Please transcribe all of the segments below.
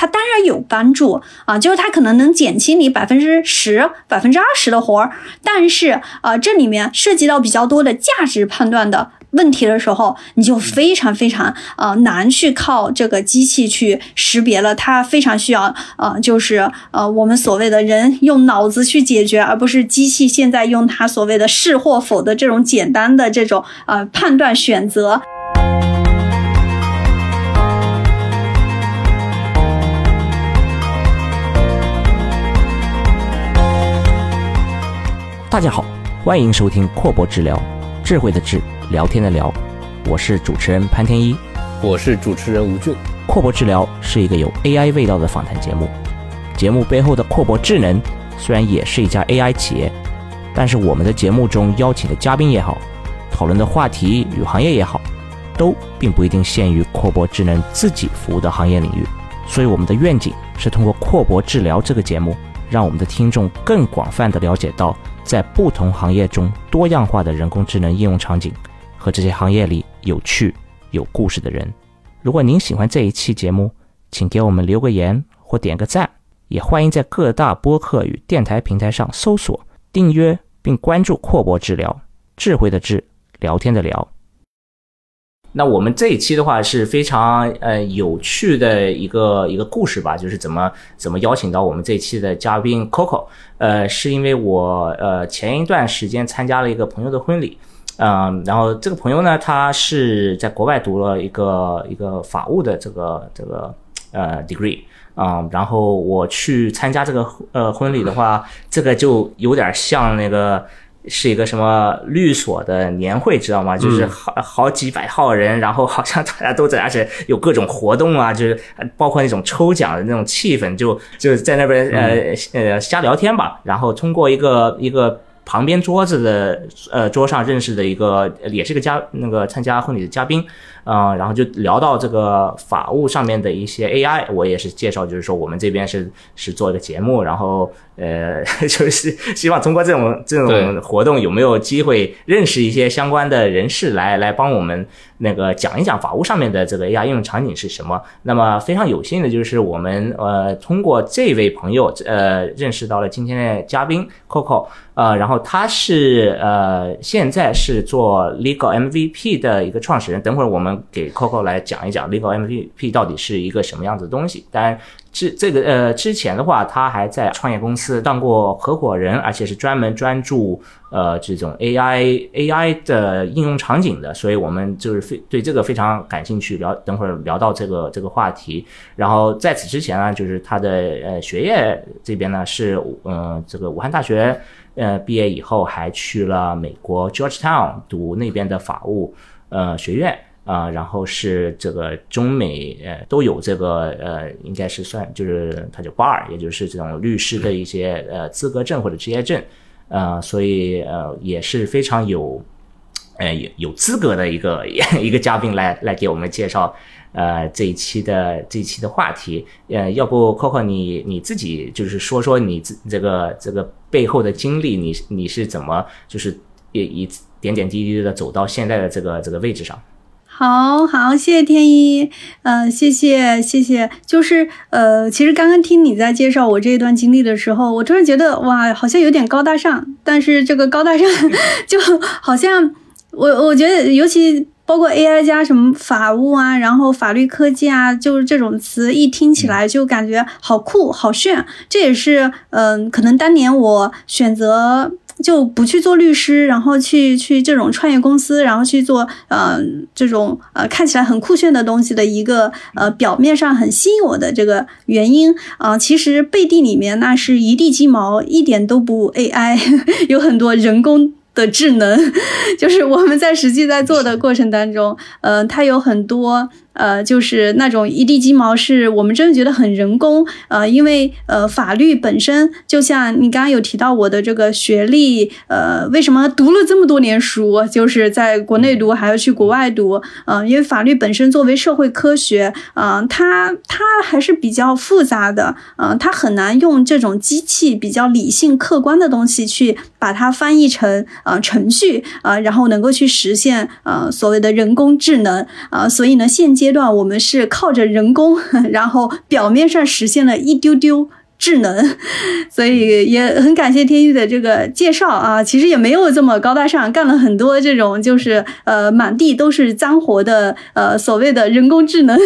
它当然有帮助啊，就是它可能能减轻你百分之十、百分之二十的活儿，但是啊，这里面涉及到比较多的价值判断的。问题的时候，你就非常非常呃难去靠这个机器去识别了，它非常需要呃就是呃我们所谓的人用脑子去解决，而不是机器现在用它所谓的是或否的这种简单的这种呃判断选择。大家好，欢迎收听阔博治疗，智慧的智。聊天的聊，我是主持人潘天一，我是主持人吴俊。阔博治疗是一个有 AI 味道的访谈节目，节目背后的阔博智能虽然也是一家 AI 企业，但是我们的节目中邀请的嘉宾也好，讨论的话题与行业也好，都并不一定限于阔博智能自己服务的行业领域。所以我们的愿景是通过阔博治疗这个节目，让我们的听众更广泛的了解到在不同行业中多样化的人工智能应用场景。和这些行业里有趣、有故事的人。如果您喜欢这一期节目，请给我们留个言或点个赞，也欢迎在各大播客与电台平台上搜索、订阅并关注“阔博治疗”，智慧的智，聊天的聊。那我们这一期的话是非常呃有趣的一个一个故事吧，就是怎么怎么邀请到我们这一期的嘉宾 Coco。呃，是因为我呃前一段时间参加了一个朋友的婚礼。嗯，然后这个朋友呢，他是在国外读了一个一个法务的这个这个呃 degree 啊，然后我去参加这个呃婚礼的话，这个就有点像那个是一个什么律所的年会，知道吗？就是好好几百号人，然后好像大家都在，而且有各种活动啊，就是包括那种抽奖的那种气氛，就就在那边呃呃瞎聊天吧，然后通过一个一个。旁边桌子的呃桌上认识的一个也是个嘉那个参加婚礼的嘉宾，嗯，然后就聊到这个法务上面的一些 AI，我也是介绍，就是说我们这边是是做一个节目，然后呃 就是希望通过这种这种活动有没有机会认识一些相关的人士来来帮我们那个讲一讲法务上面的这个 AI 应用场景是什么。那么非常有幸的就是我们呃通过这位朋友呃认识到了今天的嘉宾 Coco。呃，然后他是呃，现在是做 Legal MVP 的一个创始人。等会儿我们给 Coco 来讲一讲 Legal MVP 到底是一个什么样子的东西。当然，之这个呃之前的话，他还在创业公司当过合伙人，而且是专门专注呃这种 AI AI 的应用场景的。所以我们就是非对这个非常感兴趣。聊等会儿聊到这个这个话题。然后在此之前呢，就是他的呃学业这边呢是嗯这个武汉大学。呃，毕业以后还去了美国 Georgetown 读那边的法务呃学院啊，然后是这个中美呃都有这个呃，应该是算就是他就 bar，也就是这种律师的一些呃资格证或者职业证，呃，所以呃也是非常有呃有有资格的一个 一个嘉宾来来给我们介绍。呃，这一期的这一期的话题，呃，要不 Coco 你你自己就是说说你这这个这个背后的经历，你你是怎么就是也一点点滴滴的走到现在的这个这个位置上？好好，谢谢天一，呃，谢谢谢谢，就是呃，其实刚刚听你在介绍我这一段经历的时候，我突然觉得哇，好像有点高大上，但是这个高大上 就好像我我觉得尤其。包括 AI 加什么法务啊，然后法律科技啊，就是这种词一听起来就感觉好酷好炫。这也是嗯，可能当年我选择就不去做律师，然后去去这种创业公司，然后去做呃这种呃看起来很酷炫的东西的一个呃表面上很吸引我的这个原因啊，其实背地里面那是一地鸡毛，一点都不 AI，有很多人工。的智能，就是我们在实际在做的过程当中，呃，它有很多。呃，就是那种一地鸡毛，是我们真的觉得很人工。呃，因为呃，法律本身就像你刚刚有提到我的这个学历，呃，为什么读了这么多年书，就是在国内读还要去国外读？嗯，因为法律本身作为社会科学，嗯，它它还是比较复杂的，嗯，它很难用这种机器比较理性客观的东西去把它翻译成呃程序啊，然后能够去实现呃所谓的人工智能啊，所以呢，现阶阶段我们是靠着人工，然后表面上实现了一丢丢。智能，所以也很感谢天宇的这个介绍啊，其实也没有这么高大上，干了很多这种就是呃满地都是脏活的呃所谓的人工智能。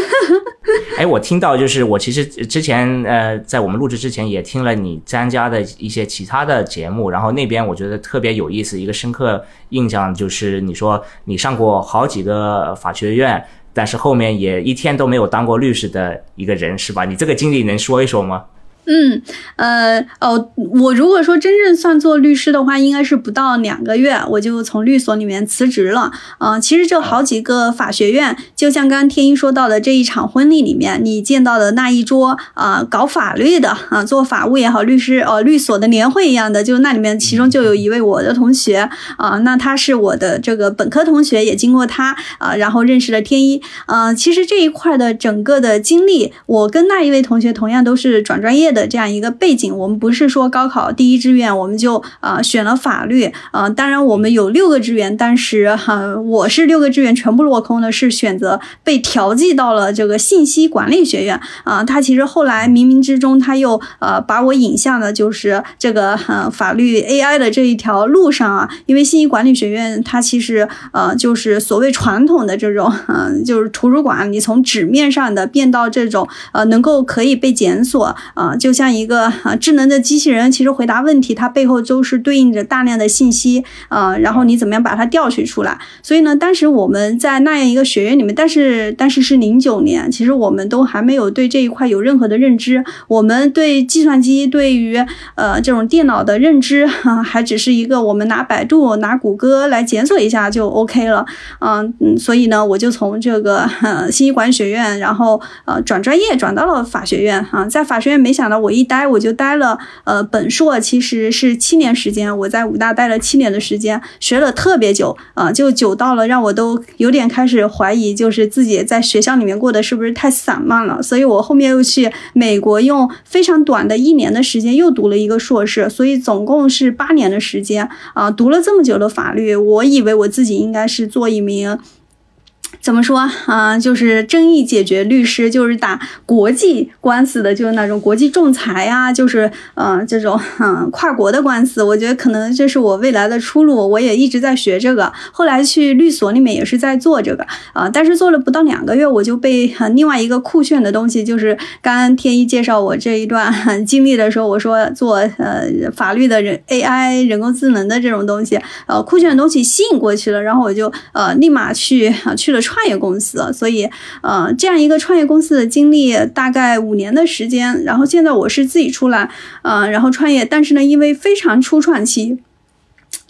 哎，我听到就是我其实之前呃在我们录制之前也听了你参加的一些其他的节目，然后那边我觉得特别有意思，一个深刻印象就是你说你上过好几个法学院，但是后面也一天都没有当过律师的一个人是吧？你这个经历能说一说吗？嗯，呃，哦，我如果说真正算做律师的话，应该是不到两个月，我就从律所里面辞职了。啊，其实这好几个法学院，就像刚刚天一说到的这一场婚礼里面，你见到的那一桌啊，搞法律的啊，做法务也好，律师呃，律所的年会一样的，就那里面其中就有一位我的同学啊，那他是我的这个本科同学，也经过他啊，然后认识了天一。啊，其实这一块的整个的经历，我跟那一位同学同样都是转专业。的这样一个背景，我们不是说高考第一志愿我们就啊选了法律啊，当然我们有六个志愿，但是哈我是六个志愿全部落空的，是选择被调剂到了这个信息管理学院啊。他其实后来冥冥之中他又呃把我引向了就是这个呃法律 AI 的这一条路上啊，因为信息管理学院它其实呃就是所谓传统的这种嗯就是图书馆，你从纸面上的变到这种呃能够可以被检索啊。就像一个啊智能的机器人，其实回答问题，它背后都是对应着大量的信息啊，然后你怎么样把它调取出来？所以呢，当时我们在那样一个学院里面，但是但是是零九年，其实我们都还没有对这一块有任何的认知，我们对计算机对于呃这种电脑的认知啊，还只是一个我们拿百度拿谷歌来检索一下就 OK 了，嗯嗯，所以呢，我就从这个信息管理学院，然后呃转专业转到了法学院啊，在法学院没想到。我一待我就待了，呃，本硕其实是七年时间，我在武大待了七年的时间，学了特别久，啊，就久到了让我都有点开始怀疑，就是自己在学校里面过得是不是太散漫了。所以我后面又去美国，用非常短的一年的时间又读了一个硕士，所以总共是八年的时间，啊，读了这么久的法律，我以为我自己应该是做一名。怎么说啊？就是争议解决律师，就是打国际官司的，就是那种国际仲裁呀，就是嗯这种嗯跨国的官司。我觉得可能这是我未来的出路。我也一直在学这个，后来去律所里面也是在做这个啊。但是做了不到两个月，我就被另外一个酷炫的东西，就是刚刚天一介绍我这一段 经历的时候，我说做呃法律的人 AI 人工智能的这种东西，呃酷炫的东西吸引过去了，然后我就呃立马去啊去了。创业公司，所以，呃，这样一个创业公司的经历大概五年的时间，然后现在我是自己出来，呃，然后创业，但是呢，因为非常初创期。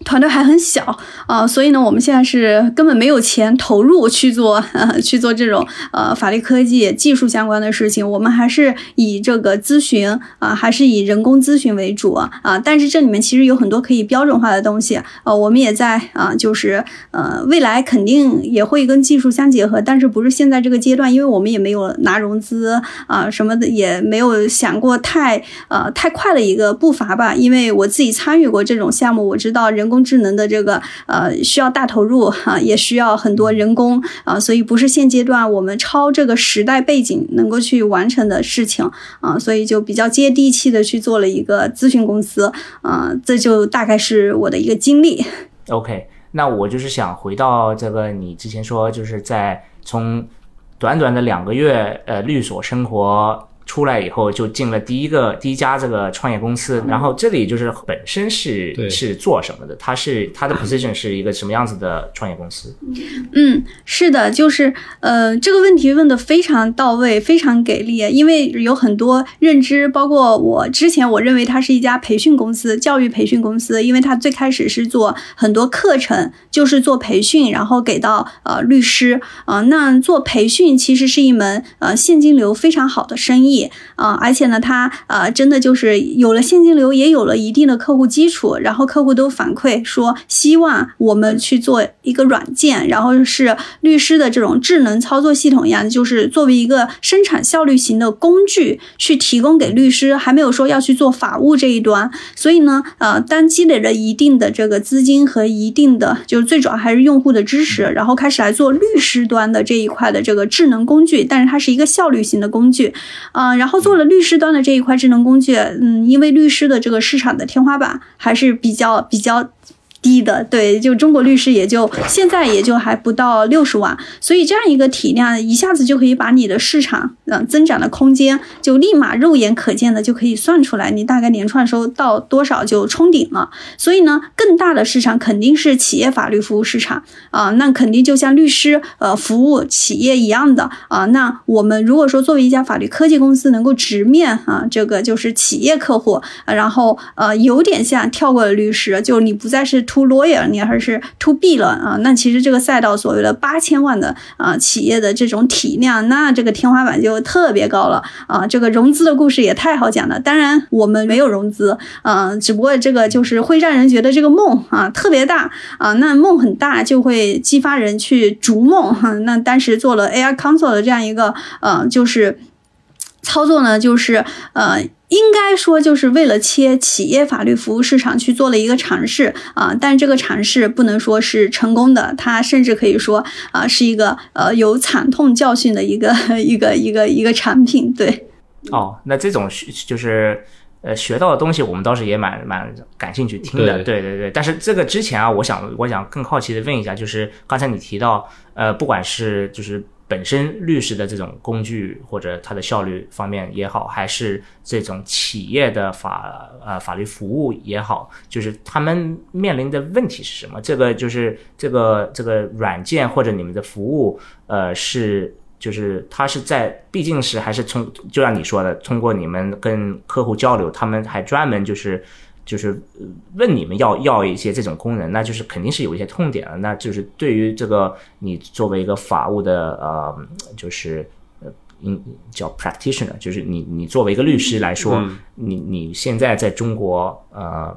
团队还很小啊，所以呢，我们现在是根本没有钱投入去做呃 去做这种呃法律科技技术相关的事情。我们还是以这个咨询啊，还是以人工咨询为主啊。但是这里面其实有很多可以标准化的东西呃，我们也在啊，就是呃，未来肯定也会跟技术相结合，但是不是现在这个阶段，因为我们也没有拿融资啊什么的，也没有想过太呃太快的一个步伐吧。因为我自己参与过这种项目，我知道人工。人工智能的这个呃需要大投入哈，也需要很多人工啊，所以不是现阶段我们超这个时代背景能够去完成的事情啊，所以就比较接地气的去做了一个咨询公司啊，这就大概是我的一个经历。OK，那我就是想回到这个你之前说就是在从短短的两个月呃律所生活。出来以后就进了第一个第一家这个创业公司，然后这里就是本身是是做什么的？它是它的 position 是一个什么样子的创业公司？嗯，是的，就是呃这个问题问的非常到位，非常给力，因为有很多认知，包括我之前我认为它是一家培训公司，教育培训公司，因为它最开始是做很多课程，就是做培训，然后给到呃律师啊，那做培训其实是一门呃现金流非常好的生意。啊，而且呢，它呃真的就是有了现金流，也有了一定的客户基础，然后客户都反馈说希望我们去做一个软件，然后是律师的这种智能操作系统一样，就是作为一个生产效率型的工具去提供给律师，还没有说要去做法务这一端。所以呢，呃，当积累了一定的这个资金和一定的，就是最主要还是用户的支持，然后开始来做律师端的这一块的这个智能工具，但是它是一个效率型的工具，啊，然后做了律师端的这一块智能工具，嗯，因为律师的这个市场的天花板还是比较比较。低的，对，就中国律师也就现在也就还不到六十万，所以这样一个体量一下子就可以把你的市场嗯增长的空间就立马肉眼可见的就可以算出来，你大概年创收到多少就冲顶了。所以呢，更大的市场肯定是企业法律服务市场啊，那肯定就像律师呃服务企业一样的啊。那我们如果说作为一家法律科技公司能够直面啊这个就是企业客户，然后呃有点像跳过了律师，就你不再是。To lawyer，你还是 to B 了啊？那其实这个赛道所谓的八千万的啊企业的这种体量，那这个天花板就特别高了啊！这个融资的故事也太好讲了。当然我们没有融资，嗯，只不过这个就是会让人觉得这个梦啊特别大啊。那梦很大就会激发人去逐梦哈。那当时做了 AI Console 的这样一个呃，就是操作呢，就是呃。应该说，就是为了切企业法律服务市场去做了一个尝试啊，但这个尝试不能说是成功的，它甚至可以说啊是一个呃有惨痛教训的一个 一个一个一个产品。对，哦，那这种就是呃学到的东西，我们倒是也蛮蛮感兴趣听的。对对对，但是这个之前啊，我想我想更好奇的问一下，就是刚才你提到呃，不管是就是。本身律师的这种工具或者它的效率方面也好，还是这种企业的法呃法律服务也好，就是他们面临的问题是什么？这个就是这个这个软件或者你们的服务，呃，是就是它是在毕竟是还是从就像你说的，通过你们跟客户交流，他们还专门就是。就是问你们要要一些这种功能，那就是肯定是有一些痛点了。那就是对于这个你作为一个法务的呃，就是呃，应叫 practitioner，就是你你作为一个律师来说，你你现在在中国呃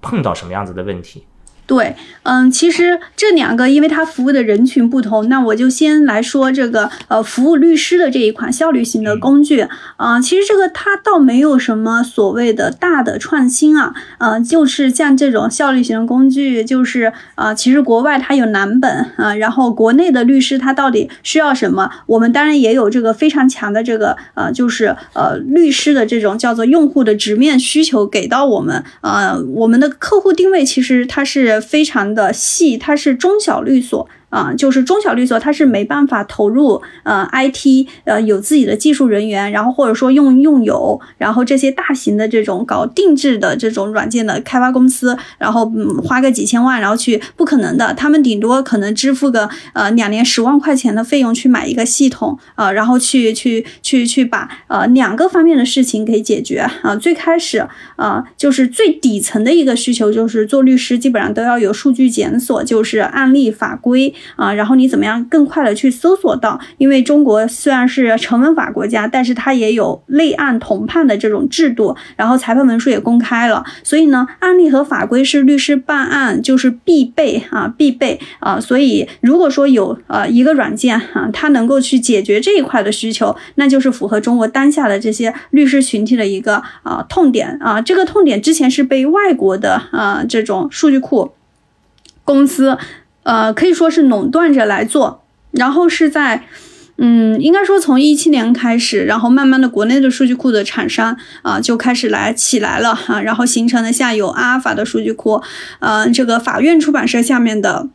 碰到什么样子的问题？对，嗯，其实这两个，因为它服务的人群不同，那我就先来说这个，呃，服务律师的这一款效率型的工具，啊，其实这个它倒没有什么所谓的大的创新啊，呃，就是像这种效率型的工具，就是啊，其实国外它有蓝本啊，然后国内的律师他到底需要什么，我们当然也有这个非常强的这个，呃，就是呃，律师的这种叫做用户的直面需求给到我们，呃，我们的客户定位其实它是。非常的细，它是中小律所。啊，就是中小律所，它是没办法投入呃 IT，呃有自己的技术人员，然后或者说用用友，然后这些大型的这种搞定制的这种软件的开发公司，然后嗯花个几千万，然后去不可能的，他们顶多可能支付个呃两年十万块钱的费用去买一个系统啊，然后去去去去把呃两个方面的事情给解决啊。最开始啊，就是最底层的一个需求就是做律师基本上都要有数据检索，就是案例法规。啊，然后你怎么样更快的去搜索到？因为中国虽然是成文法国家，但是它也有类案同判的这种制度，然后裁判文书也公开了，所以呢，案例和法规是律师办案就是必备啊，必备啊。所以如果说有呃一个软件啊，它能够去解决这一块的需求，那就是符合中国当下的这些律师群体的一个啊痛点啊。这个痛点之前是被外国的啊这种数据库公司。呃，可以说是垄断着来做，然后是在，嗯，应该说从一七年开始，然后慢慢的国内的数据库的厂商啊就开始来起来了哈，然后形成了下有阿尔法的数据库，呃，这个法院出版社下面的。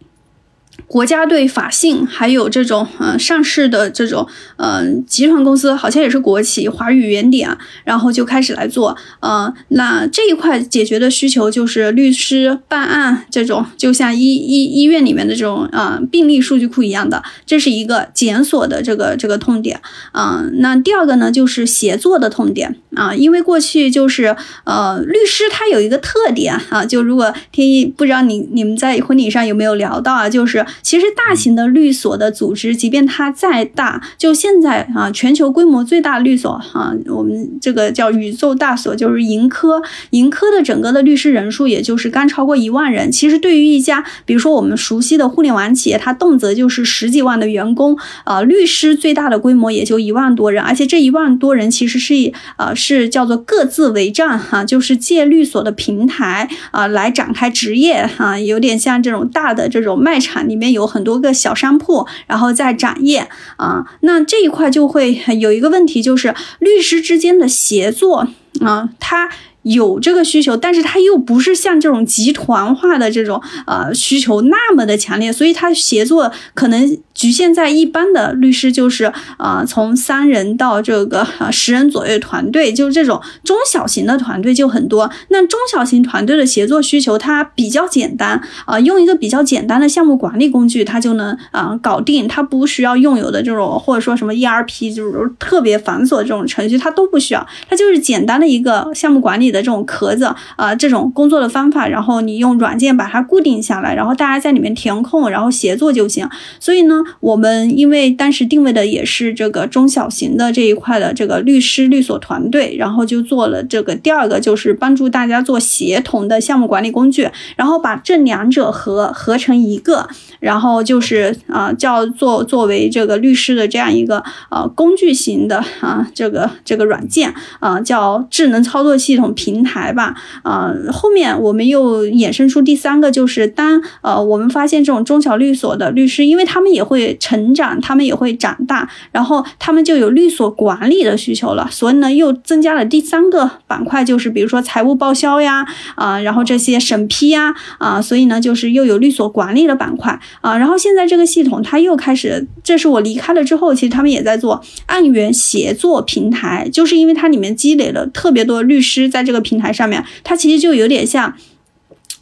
国家队法信，还有这种嗯上市的这种嗯集团公司，好像也是国企华宇原点，然后就开始来做。嗯，那这一块解决的需求就是律师办案这种，就像医医医院里面的这种嗯病例数据库一样的，这是一个检索的这个这个痛点。嗯，那第二个呢就是协作的痛点啊，因为过去就是呃律师他有一个特点啊，就如果天一不知道你你们在婚礼上有没有聊到啊，就是。其实大型的律所的组织，即便它再大，就现在啊，全球规模最大律所哈，我们这个叫宇宙大所，就是盈科，盈科的整个的律师人数也就是刚超过一万人。其实对于一家，比如说我们熟悉的互联网企业，它动辄就是十几万的员工，啊，律师最大的规模也就一万多人，而且这一万多人其实是以呃是叫做各自为战哈，就是借律所的平台啊来展开职业哈，有点像这种大的这种卖场里面有很多个小商铺，然后在展业啊，那这一块就会有一个问题，就是律师之间的协作啊，他。有这个需求，但是他又不是像这种集团化的这种呃需求那么的强烈，所以他协作可能局限在一般的律师，就是啊从三人到这个十人左右团队，就是这种中小型的团队就很多。那中小型团队的协作需求它比较简单啊，用一个比较简单的项目管理工具，它就能啊搞定，它不需要用有的这种或者说什么 ERP 就是特别繁琐的这种程序，它都不需要，它就是简单的一个项目管理。的这种壳子啊，这种工作的方法，然后你用软件把它固定下来，然后大家在里面填空，然后协作就行。所以呢，我们因为当时定位的也是这个中小型的这一块的这个律师律所团队，然后就做了这个第二个，就是帮助大家做协同的项目管理工具，然后把这两者合合成一个，然后就是啊叫做作为这个律师的这样一个呃工具型的啊这个这个软件啊叫智能操作系统。平台吧，啊，后面我们又衍生出第三个，就是当呃我们发现这种中小律所的律师，因为他们也会成长，他们也会长大，然后他们就有律所管理的需求了，所以呢又增加了第三个板块，就是比如说财务报销呀，啊，然后这些审批呀，啊，所以呢就是又有律所管理的板块啊，然后现在这个系统它又开始，这是我离开了之后，其实他们也在做案源协作平台，就是因为它里面积累了特别多律师在。这个平台上面，它其实就有点像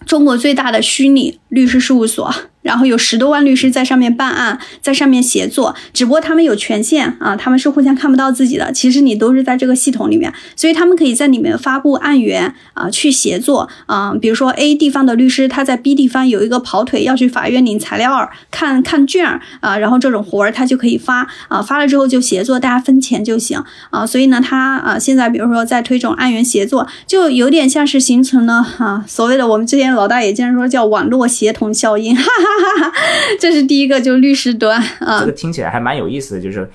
中国最大的虚拟律师事务所。然后有十多万律师在上面办案，在上面协作，只不过他们有权限啊，他们是互相看不到自己的。其实你都是在这个系统里面，所以他们可以在里面发布案源啊，去协作啊。比如说 A 地方的律师他在 B 地方有一个跑腿要去法院领材料、看看卷儿啊，然后这种活儿他就可以发啊，发了之后就协作，大家分钱就行啊。所以呢，他啊现在比如说在推这种案源协作，就有点像是形成了哈所谓的我们之前老大爷经常说叫网络协同效应，哈哈。哈哈，这是第一个，就律师端啊。这个听起来还蛮有意思的，就是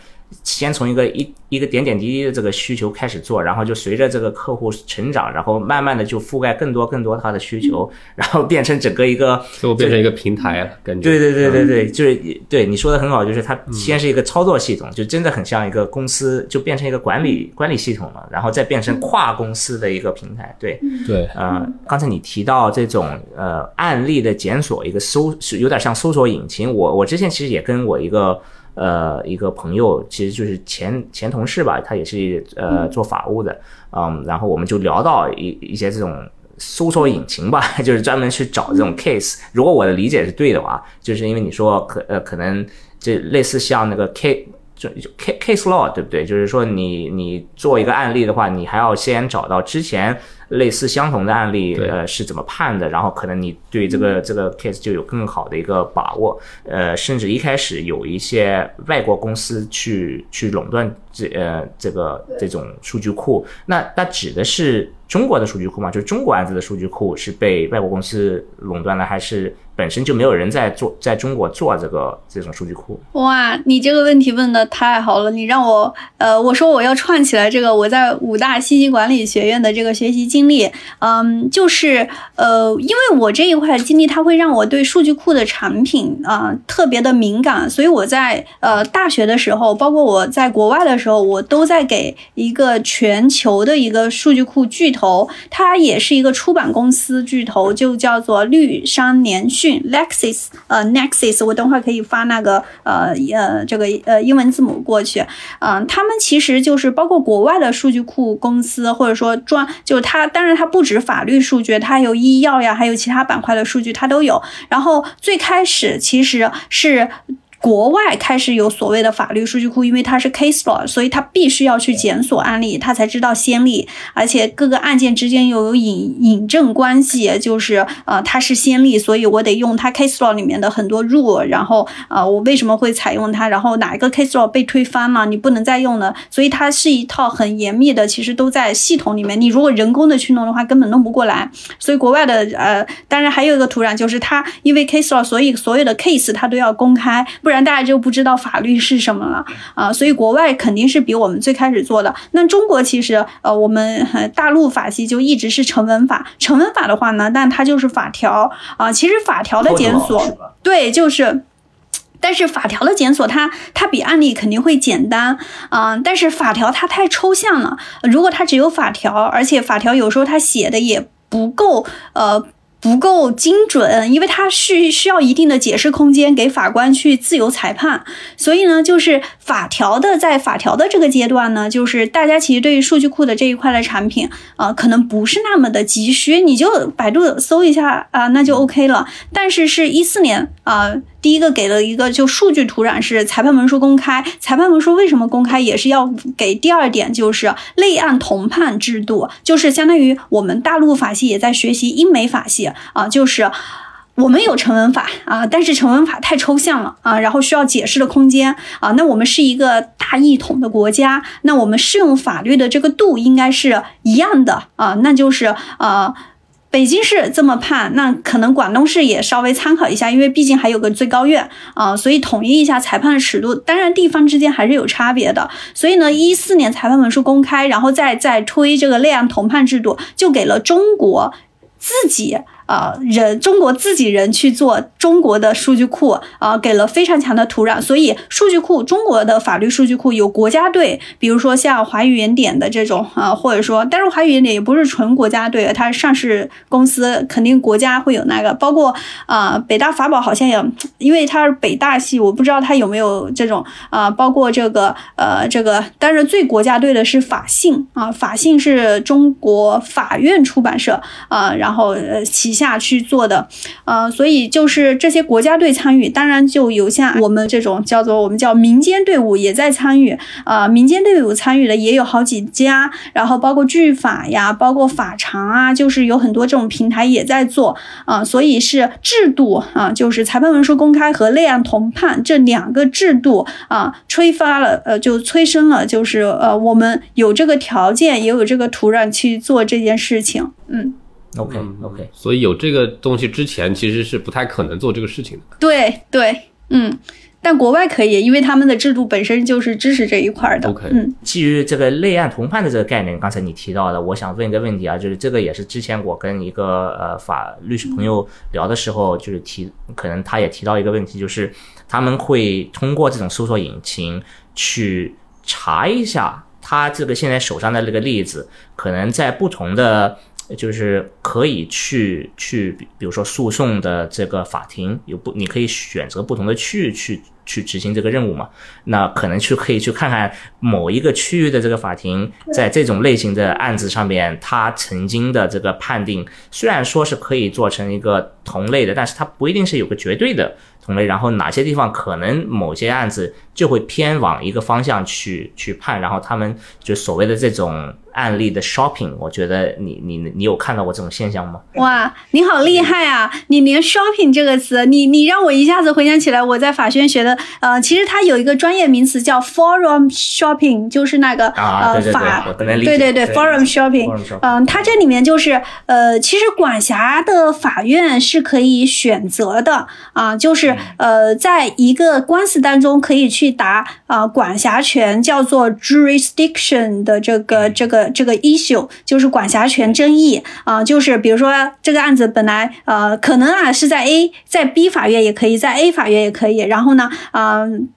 先从一个一。一个点点滴滴的这个需求开始做，然后就随着这个客户成长，然后慢慢的就覆盖更多更多他的需求，然后变成整个一个，最后变成一个平台了。感觉对对对对对，就是对你说的很好，就是它先是一个操作系统，就真的很像一个公司，就变成一个管理管理系统了，然后再变成跨公司的一个平台。对对，呃，刚才你提到这种呃案例的检索，一个搜有点像搜索引擎。我我之前其实也跟我一个。呃，一个朋友其实就是前前同事吧，他也是呃做法务的，嗯，然后我们就聊到一一些这种搜索引擎吧，就是专门去找这种 case。如果我的理解是对的话，就是因为你说可呃可能这类似像那个 case 就 case case law 对不对？就是说你你做一个案例的话，你还要先找到之前。类似相同的案例，呃，是怎么判的？然后可能你对这个这个 case 就有更好的一个把握，呃，甚至一开始有一些外国公司去去垄断这呃这个这种数据库，那那指的是中国的数据库吗？就是中国案子的数据库是被外国公司垄断了，还是？本身就没有人在做，在中国做这个这种数据库。哇，你这个问题问的太好了！你让我，呃，我说我要串起来这个我在武大信息管理学院的这个学习经历，嗯，就是，呃，因为我这一块经历，它会让我对数据库的产品啊特别的敏感，所以我在呃大学的时候，包括我在国外的时候，我都在给一个全球的一个数据库巨头，它也是一个出版公司巨头，就叫做绿山连续。lexus，呃，Nexus，我等会儿可以发那个呃呃这个呃英文字母过去。嗯，他们其实就是包括国外的数据库公司，或者说专，就是它，当然它不止法律数据，它有医药呀，还有其他板块的数据，它都有。然后最开始其实是。国外开始有所谓的法律数据库，因为它是 case law，所以它必须要去检索案例，它才知道先例，而且各个案件之间又有引引证关系，就是呃它是先例，所以我得用它 case law 里面的很多 rule，然后呃我为什么会采用它，然后哪一个 case law 被推翻了，你不能再用了，所以它是一套很严密的，其实都在系统里面，你如果人工的去弄的话，根本弄不过来。所以国外的呃，当然还有一个土壤，就是它因为 case law，所以所有的 case 它都要公开，不大家就不知道法律是什么了啊。所以国外肯定是比我们最开始做的。那中国其实呃，我们大陆法系就一直是成文法，成文法的话呢，但它就是法条啊。其实法条的检索，对，就是，但是法条的检索它它比案例肯定会简单啊。但是法条它太抽象了，如果它只有法条，而且法条有时候它写的也不够呃。不够精准，因为它需需要一定的解释空间给法官去自由裁判，所以呢，就是法条的在法条的这个阶段呢，就是大家其实对于数据库的这一块的产品啊，可能不是那么的急需，你就百度搜一下啊，那就 OK 了。但是是一四年啊。第一个给了一个就数据土壤是裁判文书公开，裁判文书为什么公开也是要给第二点就是类案同判制度，就是相当于我们大陆法系也在学习英美法系啊，就是我们有成文法啊，但是成文法太抽象了啊，然后需要解释的空间啊，那我们是一个大一统的国家，那我们适用法律的这个度应该是一样的啊，那就是呃。北京市这么判，那可能广东市也稍微参考一下，因为毕竟还有个最高院啊，所以统一一下裁判的尺度。当然，地方之间还是有差别的。所以呢，一四年裁判文书公开，然后再再推这个类案同判制度，就给了中国自己。啊，人中国自己人去做中国的数据库啊，给了非常强的土壤，所以数据库中国的法律数据库有国家队，比如说像华语原点的这种啊，或者说，但是华语原点也不是纯国家队，它是上市公司，肯定国家会有那个，包括啊北大法宝好像也，因为它是北大系，我不知道它有没有这种啊，包括这个呃这个，但是最国家队的是法信啊，法信是中国法院出版社啊，然后呃其下。去做的，呃，所以就是这些国家队参与，当然就有像我们这种叫做我们叫民间队伍也在参与，啊，民间队伍参与的也有好几家，然后包括句法呀，包括法常啊，就是有很多这种平台也在做，啊，所以是制度啊，就是裁判文书公开和类案同判这两个制度啊，催发了，呃，就催生了，就是呃，我们有这个条件，也有这个土壤去做这件事情，嗯。OK OK，所以有这个东西之前，其实是不太可能做这个事情的。对对，嗯，但国外可以，因为他们的制度本身就是支持这一块的。OK，嗯，基于这个类案同判的这个概念，刚才你提到的，我想问一个问题啊，就是这个也是之前我跟一个呃法律师朋友聊的时候，就是提，可能他也提到一个问题，就是他们会通过这种搜索引擎去查一下他这个现在手上的这个例子，可能在不同的。就是可以去去，比如说诉讼的这个法庭有不，你可以选择不同的区域去去执行这个任务嘛？那可能去可以去看看某一个区域的这个法庭，在这种类型的案子上面，他曾经的这个判定，虽然说是可以做成一个同类的，但是它不一定是有个绝对的同类。然后哪些地方可能某些案子就会偏往一个方向去去判，然后他们就所谓的这种。案例的 shopping，我觉得你你你有看到过这种现象吗？哇，你好厉害啊！你连 shopping 这个词，你你让我一下子回想起来，我在法学院学的，呃，其实它有一个专业名词叫 forum shopping，就是那个呃法，对对对，forum shopping，嗯，它这里面就是呃，其实管辖的法院是可以选择的啊，就是呃，在一个官司当中可以去答啊管辖权，叫做 jurisdiction 的这个这个。这个 issue 就是管辖权争议啊，就是比如说这个案子本来呃可能啊是在 A，在 B 法院也可以，在 A 法院也可以，然后呢，嗯。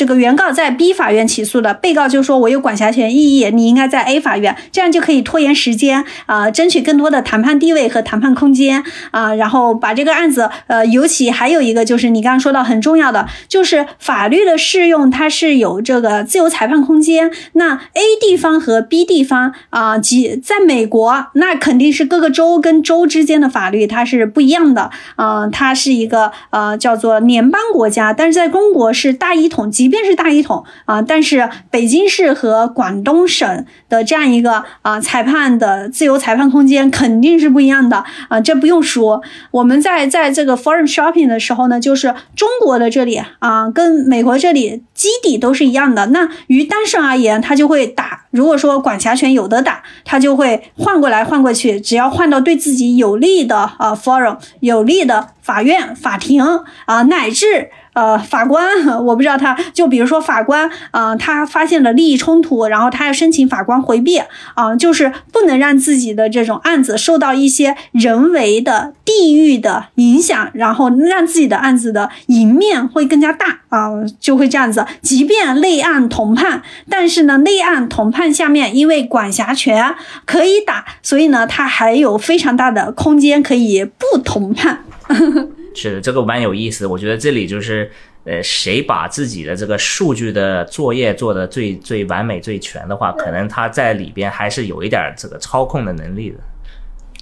这个原告在 B 法院起诉的，被告就说我有管辖权异议，你应该在 A 法院，这样就可以拖延时间啊、争取更多的谈判地位和谈判空间啊、然后把这个案子，呃，尤其还有一个就是你刚刚说到很重要的，就是法律的适用，它是有这个自由裁判空间。那 A 地方和 B 地方啊，及、在美国，那肯定是各个州跟州之间的法律它是不一样的啊、它是一个呃叫做联邦国家，但是在中国是大一统，即便是大一统啊、但是北京市和广东省的这样一个啊、裁判的自由裁判空间肯定是不一样的啊、这不用说。我们在在这个 forum shopping 的时候呢，就是中国的这里啊、跟美国这里基底都是一样的。那于当事人而言，他就会打，如果说管辖权有的打，他就会换过来换过去，只要换到对自己有利的啊、forum 有利的法院、法庭啊、乃至。呃，法官，我不知道他，就比如说法官，啊，他发现了利益冲突，然后他要申请法官回避，啊、就是不能让自己的这种案子受到一些人为的地域的影响，然后让自己的案子的赢面会更加大啊、就会这样子。即便内案同判，但是呢，内案同判下面因为管辖权可以打，所以呢，他还有非常大的空间可以不同判。呵呵是的，这个蛮有意思。我觉得这里就是，呃，谁把自己的这个数据的作业做得最最完美、最全的话，可能他在里边还是有一点这个操控的能力的。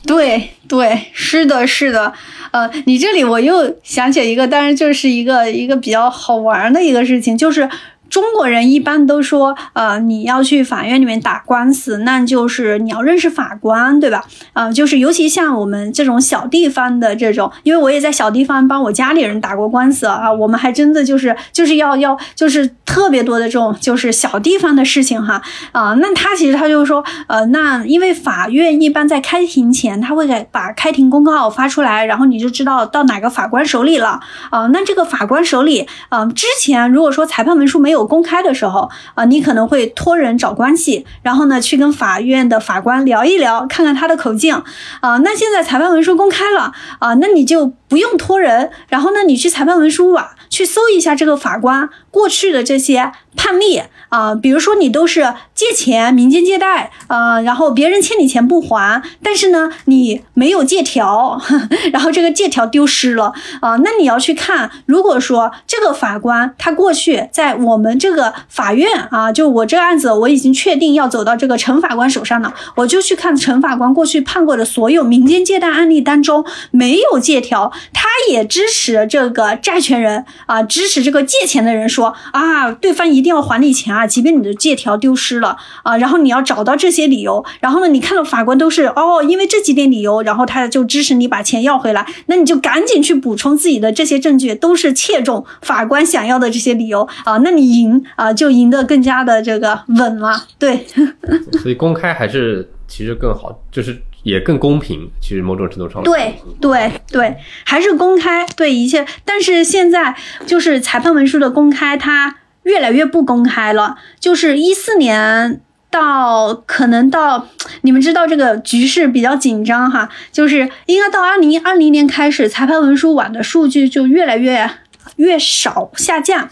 对对，是的，是的，呃，你这里我又想起一个，当然就是一个一个比较好玩的一个事情，就是中国人一般都说，呃，你要去法院里面打官司，那就是你要认识法官，对吧？啊、就是尤其像我们这种小地方的这种，因为我也在小地方帮我家里人打过官司啊，我们还真的就是就是要要就是特别多的这种就是小地方的事情哈啊、那他其实他就说，呃，那因为法院一般在开庭前他会给把开庭公告发出来，然后你就知道到哪个法官手里了啊、那这个法官手里，啊、之前如果说裁判文书没有公开的时候啊、你可能会托人找关系，然后呢去跟法院的法官聊一聊，看看他的口径。啊、那现在裁判文书公开了啊、那你就不用托人，然后呢你去裁判文书网去搜一下这个法官过去的这些判例。啊、比如说你都是借钱、民间借贷啊、然后别人欠你钱不还，但是呢你没有借条，然后这个借条丢失了。啊、那你要去看，如果说这个法官他过去在我们这个法院啊，就我这案子我已经确定要走到这个陈法官手上了，我就去看陈法官过去判过的所有民间借贷案例当中没有借条，他也支持这个债权人啊，支持这个借钱的人说啊，对方一定要还你钱啊，即便你的借条丢失了啊，然后你要找到这些理由，然后呢，你看到法官都是哦，因为这几点理由，然后他就支持你把钱要回来，那你就赶紧去补充自己的这些证据，都是切中法官想要的这些理由。啊，那你赢啊，就赢得更加的这个稳了，对。所以公开还是其实更好，就是也更公平。其实某种程度上，对对对，还是公开对一切，但是现在就是裁判文书的公开，它越来越不公开了。就是一四年到可能到你们知道这个局势比较紧张哈，就是应该到二零二零年开始，裁判文书网的数据就越来越越少下降，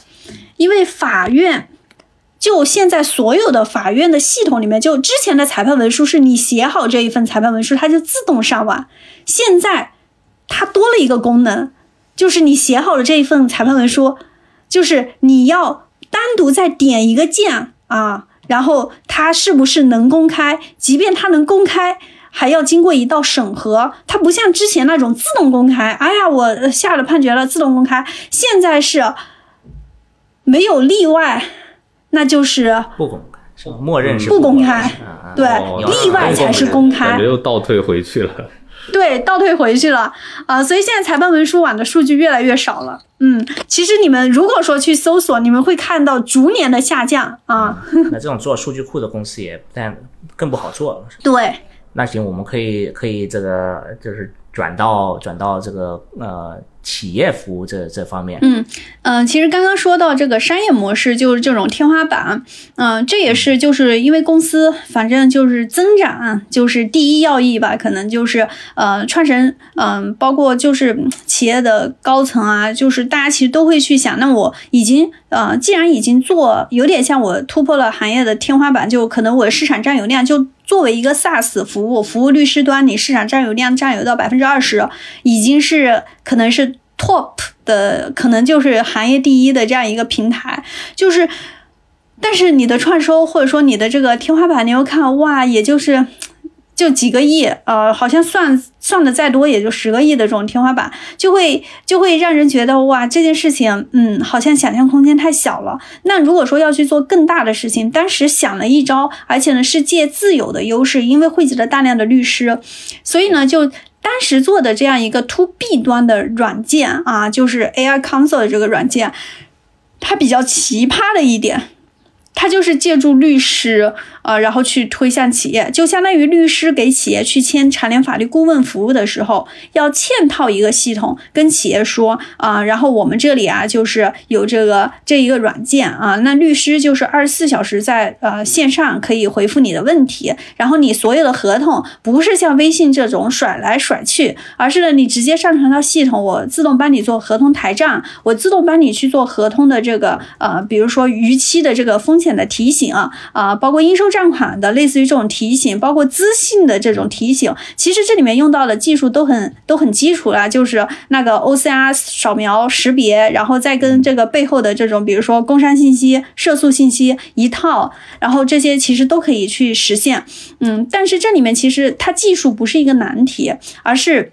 因为法院。就现在所有的法院的系统里面，就之前的裁判文书是你写好这一份裁判文书，它就自动上网。现在它多了一个功能，就是你写好了这一份裁判文书，就是你要单独再点一个键啊，然后它是不是能公开？即便它能公开。还要经过一道审核，它不像之前那种自动公开。哎呀，我下了判决了，自动公开。现在是没有例外，那就是不公开，是吧默认是不公开对哦例外才是公开感觉又倒退回去了。对，倒退回去了啊、所以现在裁判文书网的数据越来越少了。嗯，其实你们如果说去搜索，你们会看到逐年的下降啊。那这种做数据库的公司也但更不好做了。是吧对，那行，我们可以可以这个就是转到转到这个呃企业服务这这方面。嗯嗯、呃其实刚刚说到这个商业模式，就是这种天花板，嗯、这也是就是因为公司反正就是增长就是第一要义吧，可能就是呃创始人嗯、包括就是嗯企业的高层啊，就是大家其实都会去想，那我已经呃既然已经做有点像我突破了行业的天花板，就可能我的市场占有量就。作为一个 SaaS 服务，服务律师端，你市场占有量占有到百分之二十，已经是可能是 top 的，可能就是行业第一的这样一个平台，就是，但是你的创收或者说你的这个天花板，你又看哇，也就是就几个亿，呃，好像算算的再多也就十个亿的这种天花板，就会就会让人觉得哇，这件事情，嗯，好像想象空间太小了。那如果说要去做更大的事情，当时想了一招，而且呢是借自有的优势，因为汇集了大量的律师，所以呢就。当时做的这样一个 to B 端的软件啊，就是 AI Console 的这个软件，它比较奇葩的一点，它就是借助律师，呃，然后去推向企业，就相当于律师给企业去签常年法律顾问服务的时候，要嵌套一个系统，跟企业说啊、然后我们这里啊，就是有这个这一个软件啊，那律师就是二十四小时在呃线上可以回复你的问题，然后你所有的合同不是像微信这种甩来甩去，而是呢你直接上传到系统，我自动帮你做合同台账，我自动帮你去做合同的这个呃，比如说逾期的这个风险的提醒啊、啊包括应收账款的类似于这种提醒，包括资信的这种提醒，其实这里面用到的技术都很都很基础啦，就是那个 OCR 扫描识别，然后再跟这个背后的这种比如说工商信息、涉诉信息一套，然后这些其实都可以去实现。嗯，但是这里面其实它技术不是一个难题，而是。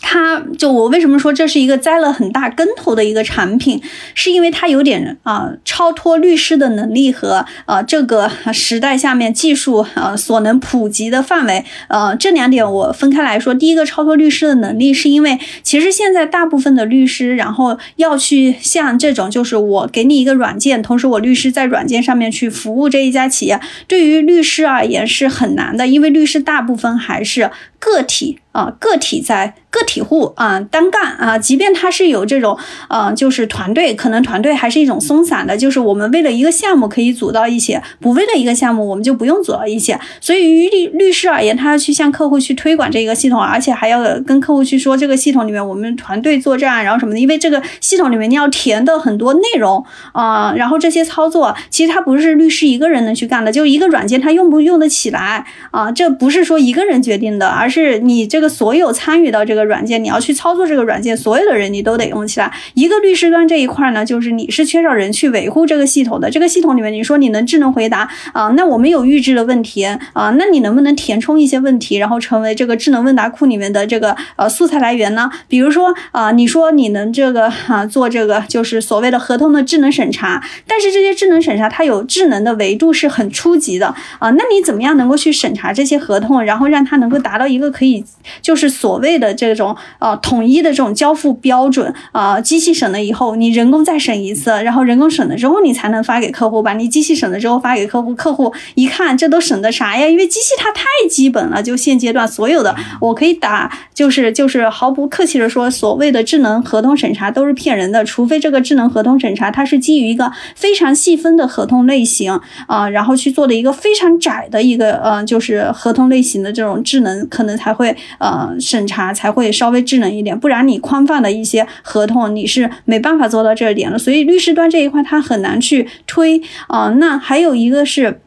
它就我为什么说这是一个栽了很大跟头的一个产品，是因为它有点啊、超脱律师的能力和呃这个时代下面技术呃所能普及的范围，呃这两点我分开来说。第一个超脱律师的能力，是因为其实现在大部分的律师，然后要去像这种就是我给你一个软件，同时我律师在软件上面去服务这一家企业，对于律师而言是很难的，因为律师大部分还是个体啊、个体在个体户啊、单干啊，即便他是有这种呃，就是团队，可能团队还是一种松散的，就是我们为了一个项目可以组到一起，不为了一个项目我们就不用组到一起。所以于律律师而言，他要去向客户去推广这个系统，而且还要跟客户去说这个系统里面我们团队作战，然后什么的，因为这个系统里面你要填的很多内容啊、然后这些操作其实它不是律师一个人能去干的，就一个软件它用不用得起来啊、这不是说一个人决定的，而是你这个所有参与到这个软件，你要去操作这个软件，所有的人你都得用起来。一个律师端这一块呢，就是你是缺少人去维护这个系统的。这个系统里面，你说你能智能回答啊、那我们有预知的问题啊、那你能不能填充一些问题，然后成为这个智能问答库里面的这个呃素材来源呢？比如说啊、你说你能这个啊、做这个就是所谓的合同的智能审查，但是这些智能审查它有智能的维度是很初级的啊、那你怎么样能够去审查这些合同，然后让它能够达到一个可以就是所谓的这种呃统一的这种交付标准啊、机器审了以后，你人工再审一次，然后人工审了之后你才能发给客户吧？你机器审了之后发给客户，客户一看这都审的啥呀？因为机器它太基本了，就现阶段所有的我可以打就是就是毫不客气的说，所谓的智能合同审查都是骗人的，除非这个智能合同审查它是基于一个非常细分的合同类型啊、然后去做的一个非常窄的一个呃就是合同类型的这种智能，可能才会呃审查才会稍微智能一点，不然你宽泛的一些合同你是没办法做到这一点的，所以律师端这一块它很难去推啊、那还有一个是。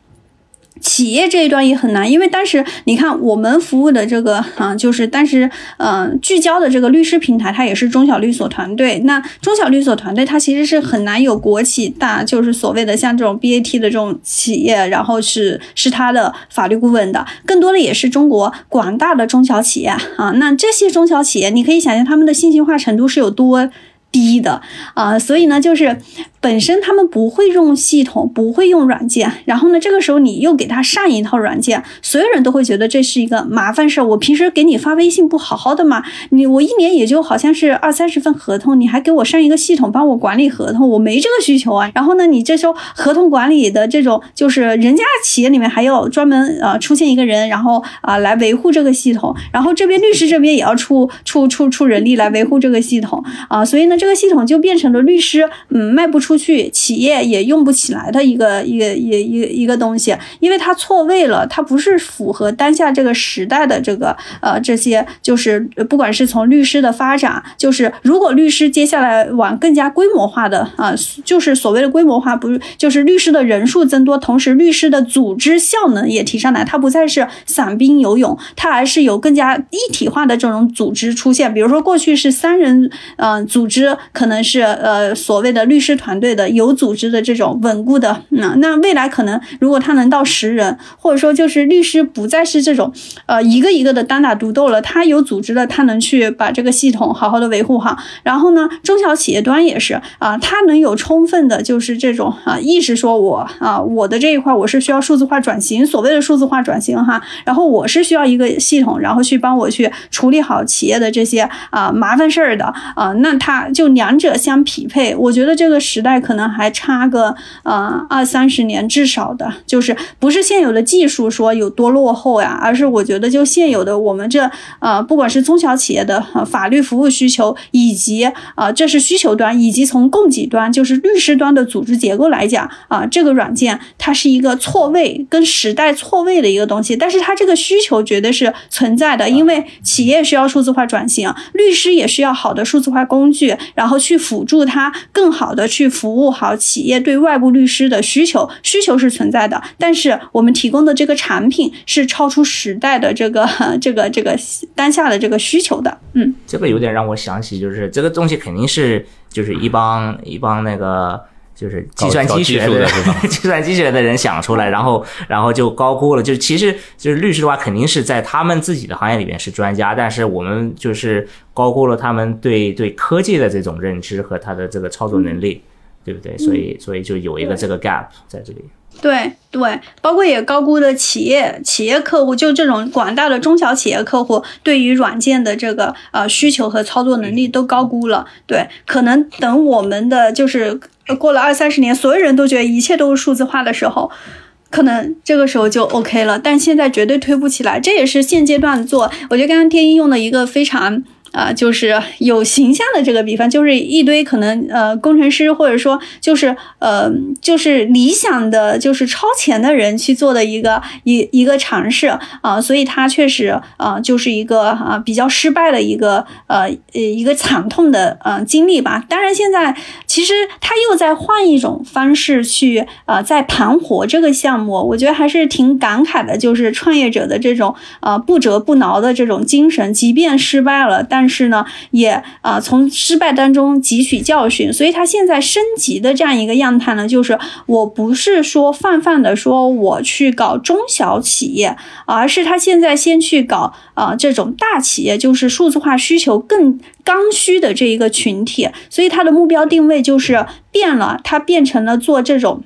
企业这一端也很难，因为当时你看我们服务的这个啊，就是当时嗯、聚焦的这个律师平台，它也是中小律所团队。那中小律所团队它其实是很难有国企大，就是所谓的像这种 BAT 的这种企业，然后是是它的法律顾问的，更多的也是中国广大的中小企业啊。那这些中小企业，你可以想象他们的信息化程度是有多。低的啊，所以呢，就是本身他们不会用系统，不会用软件，然后呢，这个时候你又给他上一套软件，所有人都会觉得这是一个麻烦事儿。我平时给你发微信不好好的吗？你我一年也就好像是二三十份合同，你还给我上一个系统帮我管理合同，我没这个需求啊。然后呢，你这时候合同管理的这种，就是人家企业里面还要专门呃出现一个人，然后啊来维护这个系统，然后这边律师这边也要出出出出人力来维护这个系统啊，所以呢。这个系统就变成了律师嗯卖不出去，企业也用不起来的一个一个一一一个东西，因为它错位了，它不是符合当下这个时代的这个呃这些，就是不管是从律师的发展，就是如果律师接下来往更加规模化的啊，就是所谓的规模化，不是就是律师的人数增多，同时律师的组织效能也提上来，它不再是散兵游勇，它还是有更加一体化的这种组织出现，比如说过去是三人嗯组织。可能是呃所谓的律师团队的有组织的这种稳固的，那那未来可能如果他能到十人，或者说就是律师不再是这种呃一个一个的单打独斗了，他有组织的，他能去把这个系统好好的维护好。然后呢，中小企业端也是啊，他能有充分的就是这种啊意识，说我啊我的这一块我是需要数字化转型，所谓的数字化转型哈，然后我是需要一个系统，然后去帮我去处理好企业的这些啊麻烦事儿的啊，那他就。就两者相匹配，我觉得这个时代可能还差个呃二三十年，至少的，就是不是现有的技术说有多落后呀，而是我觉得就现有的我们这呃不管是中小企业的法律服务需求，以及啊这是需求端，以及从供给端就是律师端的组织结构来讲啊，这个软件它是一个错位跟时代错位的一个东西，但是它这个需求绝对是存在的，因为企业需要数字化转型，律师也需要好的数字化工具。然后去辅助他更好的去服务好企业对外部律师的需求，需求是存在的，但是我们提供的这个产品是超出时代的这个 这个这个当下的这个需求的。嗯，这个有点让我想起，就是这个东西肯定是就是一帮一帮那个。就是计算机学的，计算机学的人想出来，然后，然后就高估了。就其实，就是律师的话，肯定是在他们自己的行业里面是专家，但是我们就是高估了他们对对科技的这种认知和他的这个操作能力，对不对？所以，所以就有一个这个 gap 在这里。对对，包括也高估了企业企业客户，就这种广大的中小企业客户对于软件的这个呃需求和操作能力都高估了。对，可能等我们的就是过了二三十年，所有人都觉得一切都是数字化的时候，可能这个时候就 OK 了。但现在绝对推不起来，这也是现阶段做。我觉得刚刚天一用的一个非常。啊，就是有形象的这个比方，就是一堆可能呃工程师，或者说就是呃就是理想的就是超前的人去做的一个一一个尝试啊，所以他确实啊就是一个啊比较失败的一个呃呃一个惨痛的呃经历吧。当然现在其实他又在换一种方式去呃在盘活这个项目，我觉得还是挺感慨的，就是创业者的这种呃不折不挠的这种精神，即便失败了，但是呢，也啊从失败当中汲取教训，所以他现在升级的这样一个样态呢，就是我不是说泛泛的说我去搞中小企业，而是他现在先去搞啊这种大企业，就是数字化需求更刚需的这一个群体，所以他的目标定位就是变了，他变成了做这种。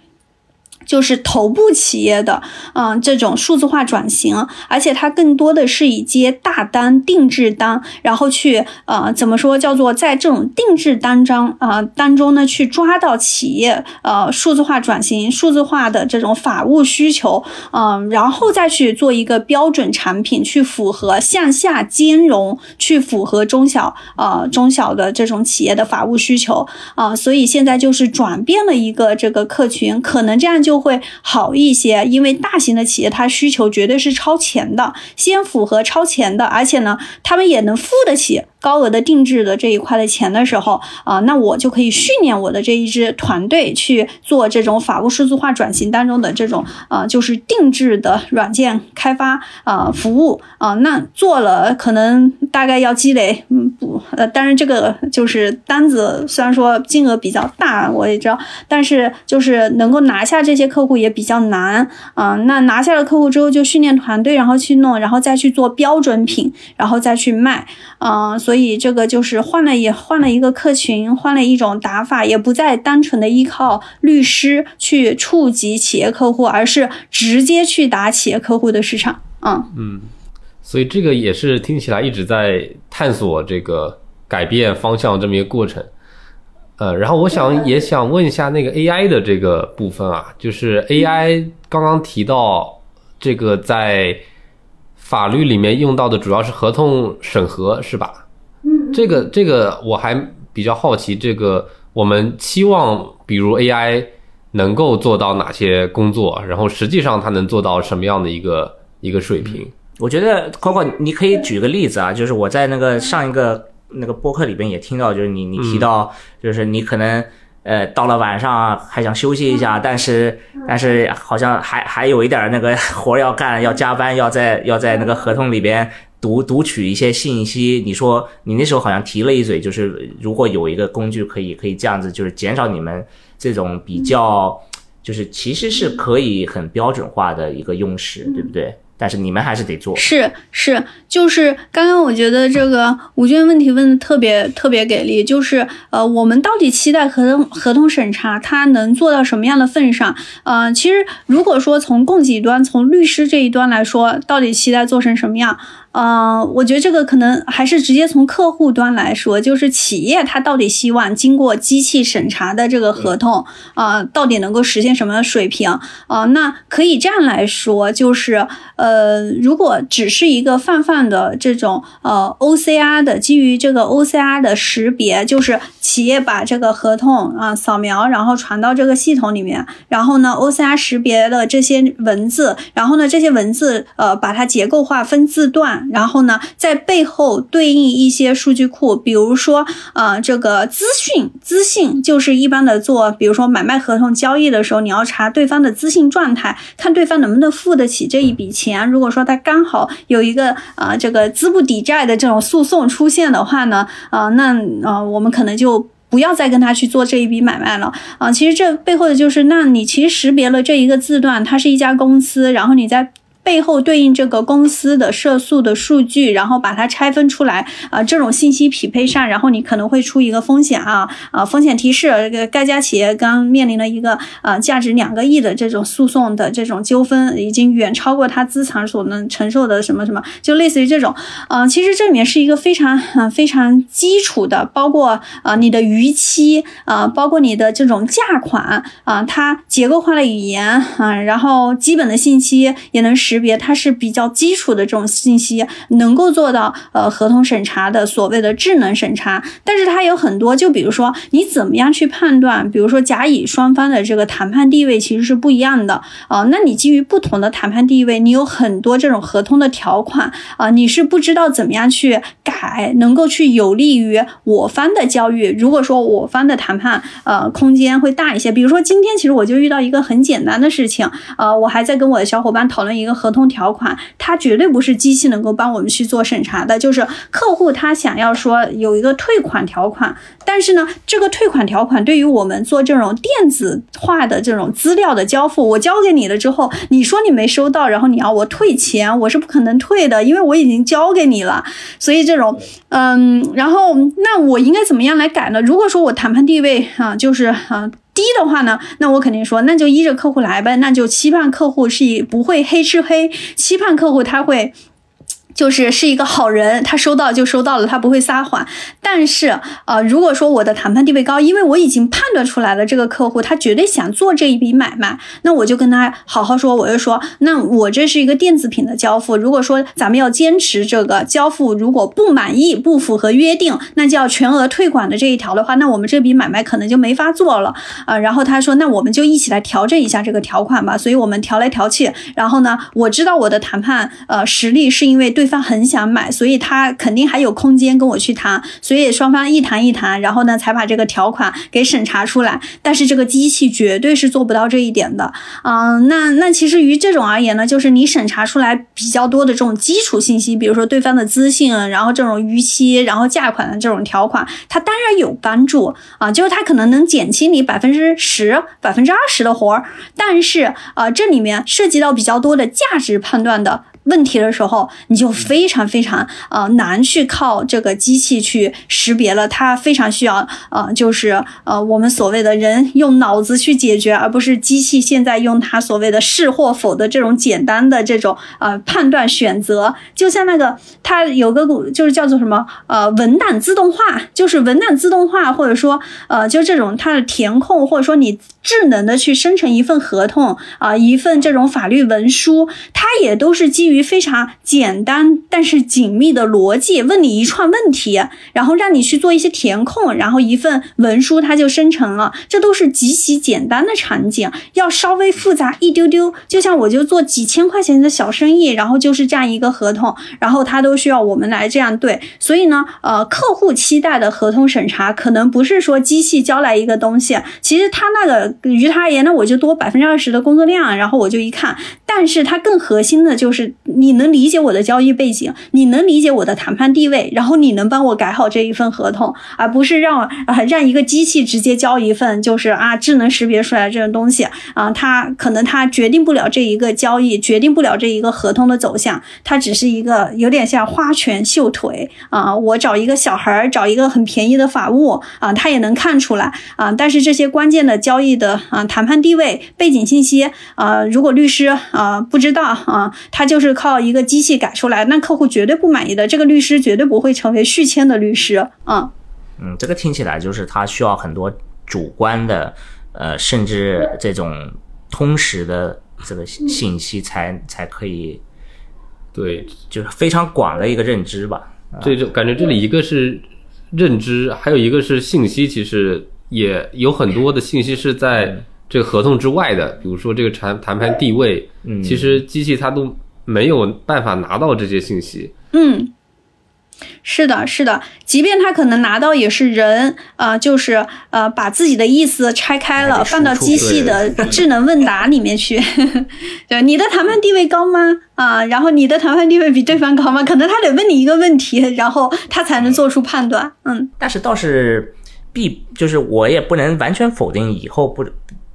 就是头部企业的，嗯，这种数字化转型，而且它更多的是以接大单、定制单，然后去，呃，怎么说，叫做在这种定制单张啊当中呢，去抓到企业，呃，数字化转型、数字化的这种法务需求，嗯，然后再去做一个标准产品，去符合向下兼容，去符合中小，呃，中小的这种企业的法务需求，啊，所以现在就是转变了一个这个客群，可能这样就。就会好一些，因为大型的企业它需求绝对是超前的，先符合超前的，而且呢，他们也能付得起。高额的定制的这一块的钱的时候啊，那我就可以训练我的这一支团队去做这种法务数字化转型当中的这种啊，就是定制的软件开发啊服务啊。那做了可能大概要积累，嗯不呃，当然这个就是单子虽然说金额比较大，我也知道，但是就是能够拿下这些客户也比较难啊。那拿下了客户之后，就训练团队，然后去弄，然后再去做标准品，然后再去卖啊。所以。以这个就是换了也换了一个客群，换了一种打法，也不再单纯的依靠律师去触及企业客户，而是直接去打企业客户的市场。嗯嗯，所以这个也是听起来一直在探索这个改变方向这么一个过程。呃，然后我想也想问一下那个 AI 的这个部分啊，就是 AI 刚刚提到这个在法律里面用到的主要是合同审核是吧？嗯，这个这个我还比较好奇，这个我们期望比如 AI 能够做到哪些工作，然后实际上它能做到什么样的一个一个水平？我觉得 Coco 你可以举个例子啊，就是我在那个上一个。那个播客里边也听到，就是你你提到，就是你可能呃到了晚上还想休息一下，但是但是好像还还有一点那个活要干，要加班，要在要在那个合同里边读读取一些信息。你说你那时候好像提了一嘴，就是如果有一个工具可以可以这样子，就是减少你们这种比较，就是其实是可以很标准化的一个用时，对不对？但是你们还是得做，是是，就是刚刚我觉得这个吴娟问题问的特别特别给力，就是呃，我们到底期待合同合同审查它能做到什么样的份上？呃，其实如果说从供给端，从律师这一端来说，到底期待做成什么样？呃，我觉得这个可能还是直接从客户端来说，就是企业它到底希望经过机器审查的这个合同啊，到底能够实现什么样的水平啊？那可以这样来说，就是呃，如果只是一个泛泛的这种呃 OCR 的基于这个 OCR 的识别，就是企业把这个合同啊扫描，然后传到这个系统里面，然后呢 OCR 识别了这些文字，然后呢这些文字呃把它结构化分字段。然后呢，在背后对应一些数据库，比如说，呃，这个资讯资信就是一般的做，比如说买卖合同交易的时候，你要查对方的资信状态，看对方能不能付得起这一笔钱。如果说他刚好有一个啊这个资不抵债的这种诉讼出现的话呢，啊，那啊我们可能就不要再跟他去做这一笔买卖了啊。其实这背后的就是，那你其实识别了这一个字段，它是一家公司，然后你在。背后对应这个公司的涉诉的数据，然后把它拆分出来啊，这种信息匹配上，然后你可能会出一个风险啊啊风险提示，这个该家企业刚面临了一个啊价值两个亿的这种诉讼的这种纠纷，已经远超过它资产所能承受的什么什么，就类似于这种，啊，其实这里面是一个非常啊非常基础的，包括啊你的逾期啊，包括你的这种价款啊，它结构化的语言啊，然后基本的信息也能使。识别它是比较基础的这种信息，能够做到呃合同审查的所谓的智能审查，但是它有很多，就比如说你怎么样去判断，比如说甲乙双方的这个谈判地位其实是不一样的啊，那你基于不同的谈判地位，你有很多这种合同的条款啊，你是不知道怎么样去改，能够去有利于我方的交易。如果说我方的谈判呃空间会大一些，比如说今天其实我就遇到一个很简单的事情，呃，我还在跟我的小伙伴讨论一个。合同条款，它绝对不是机器能够帮我们去做审查的。就是客户他想要说有一个退款条款，但是呢，这个退款条款对于我们做这种电子化的这种资料的交付，我交给你了之后，你说你没收到，然后你要我退钱，我是不可能退的，因为我已经交给你了。所以这种，嗯，然后那我应该怎么样来改呢？如果说我谈判地位啊，就是啊。低的话呢，那我肯定说，那就依着客户来呗，那就期盼客户是以不会黑吃黑，期盼客户他会。就是是一个好人，他收到就收到了，他不会撒谎。但是，呃，如果说我的谈判地位高，因为我已经判断出来了，这个客户他绝对想做这一笔买卖，那我就跟他好好说，我就说，那我这是一个电子品的交付，如果说咱们要坚持这个交付，如果不满意、不符合约定，那就要全额退款的这一条的话，那我们这笔买卖可能就没法做了啊。然后他说，那我们就一起来调整一下这个条款吧。所以我们调来调去，然后呢，我知道我的谈判呃实力是因为对。对方很想买，所以他肯定还有空间跟我去谈，所以双方一谈一谈，然后呢才把这个条款给审查出来。但是这个机器绝对是做不到这一点的，嗯，那那其实于这种而言呢，就是你审查出来比较多的这种基础信息，比如说对方的资信，然后这种逾期，然后价款的这种条款，它当然有帮助啊，就是它可能能减轻你百分之十、百分之二十的活儿，但是啊，这里面涉及到比较多的价值判断的。问题的时候，你就非常非常呃难去靠这个机器去识别了，它非常需要呃就是呃我们所谓的人用脑子去解决，而不是机器现在用它所谓的是或否的这种简单的这种呃判断选择。就像那个它有个就是叫做什么呃文档自动化，就是文档自动化，或者说呃就这种它的填空，或者说你智能的去生成一份合同啊一份这种法律文书，它也都是基于。于非常简单但是紧密的逻辑，问你一串问题，然后让你去做一些填空，然后一份文书它就生成了。这都是极其简单的场景，要稍微复杂一丢丢。就像我就做几千块钱的小生意，然后就是这样一个合同，然后它都需要我们来这样对。所以呢，呃，客户期待的合同审查可能不是说机器交来一个东西，其实他那个于他而言，那我就多百分之二十的工作量，然后我就一看，但是它更核心的就是。你能理解我的交易背景，你能理解我的谈判地位，然后你能帮我改好这一份合同，而不是让啊让一个机器直接交一份，就是啊智能识别出来这种东西啊，它可能它决定不了这一个交易，决定不了这一个合同的走向，它只是一个有点像花拳绣腿啊，我找一个小孩儿，找一个很便宜的法务啊，他也能看出来啊，但是这些关键的交易的啊谈判地位、背景信息啊，如果律师啊不知道啊，他就是。靠一个机器改出来，那客户绝对不满意的。这个律师绝对不会成为续签的律师。嗯嗯，这个听起来就是他需要很多主观的，呃，甚至这种通识的这个信息才才可以。对，就是非常广的一个认知吧。这，就感觉这里一个是认知，还有一个是信息，其实也有很多的信息是在这个合同之外的，比如说这个谈谈判地位，嗯，其实机器它都。没有办法拿到这些信息。嗯，是的，是的，即便他可能拿到，也是人啊，就是呃，把自己的意思拆开了，放到机器的智能问答里面去。对，你的谈判地位高吗？啊，然后你的谈判地位比对方高吗？可能他得问你一个问题，然后他才能做出判断。嗯，但是倒是必，就是我也不能完全否定以后不。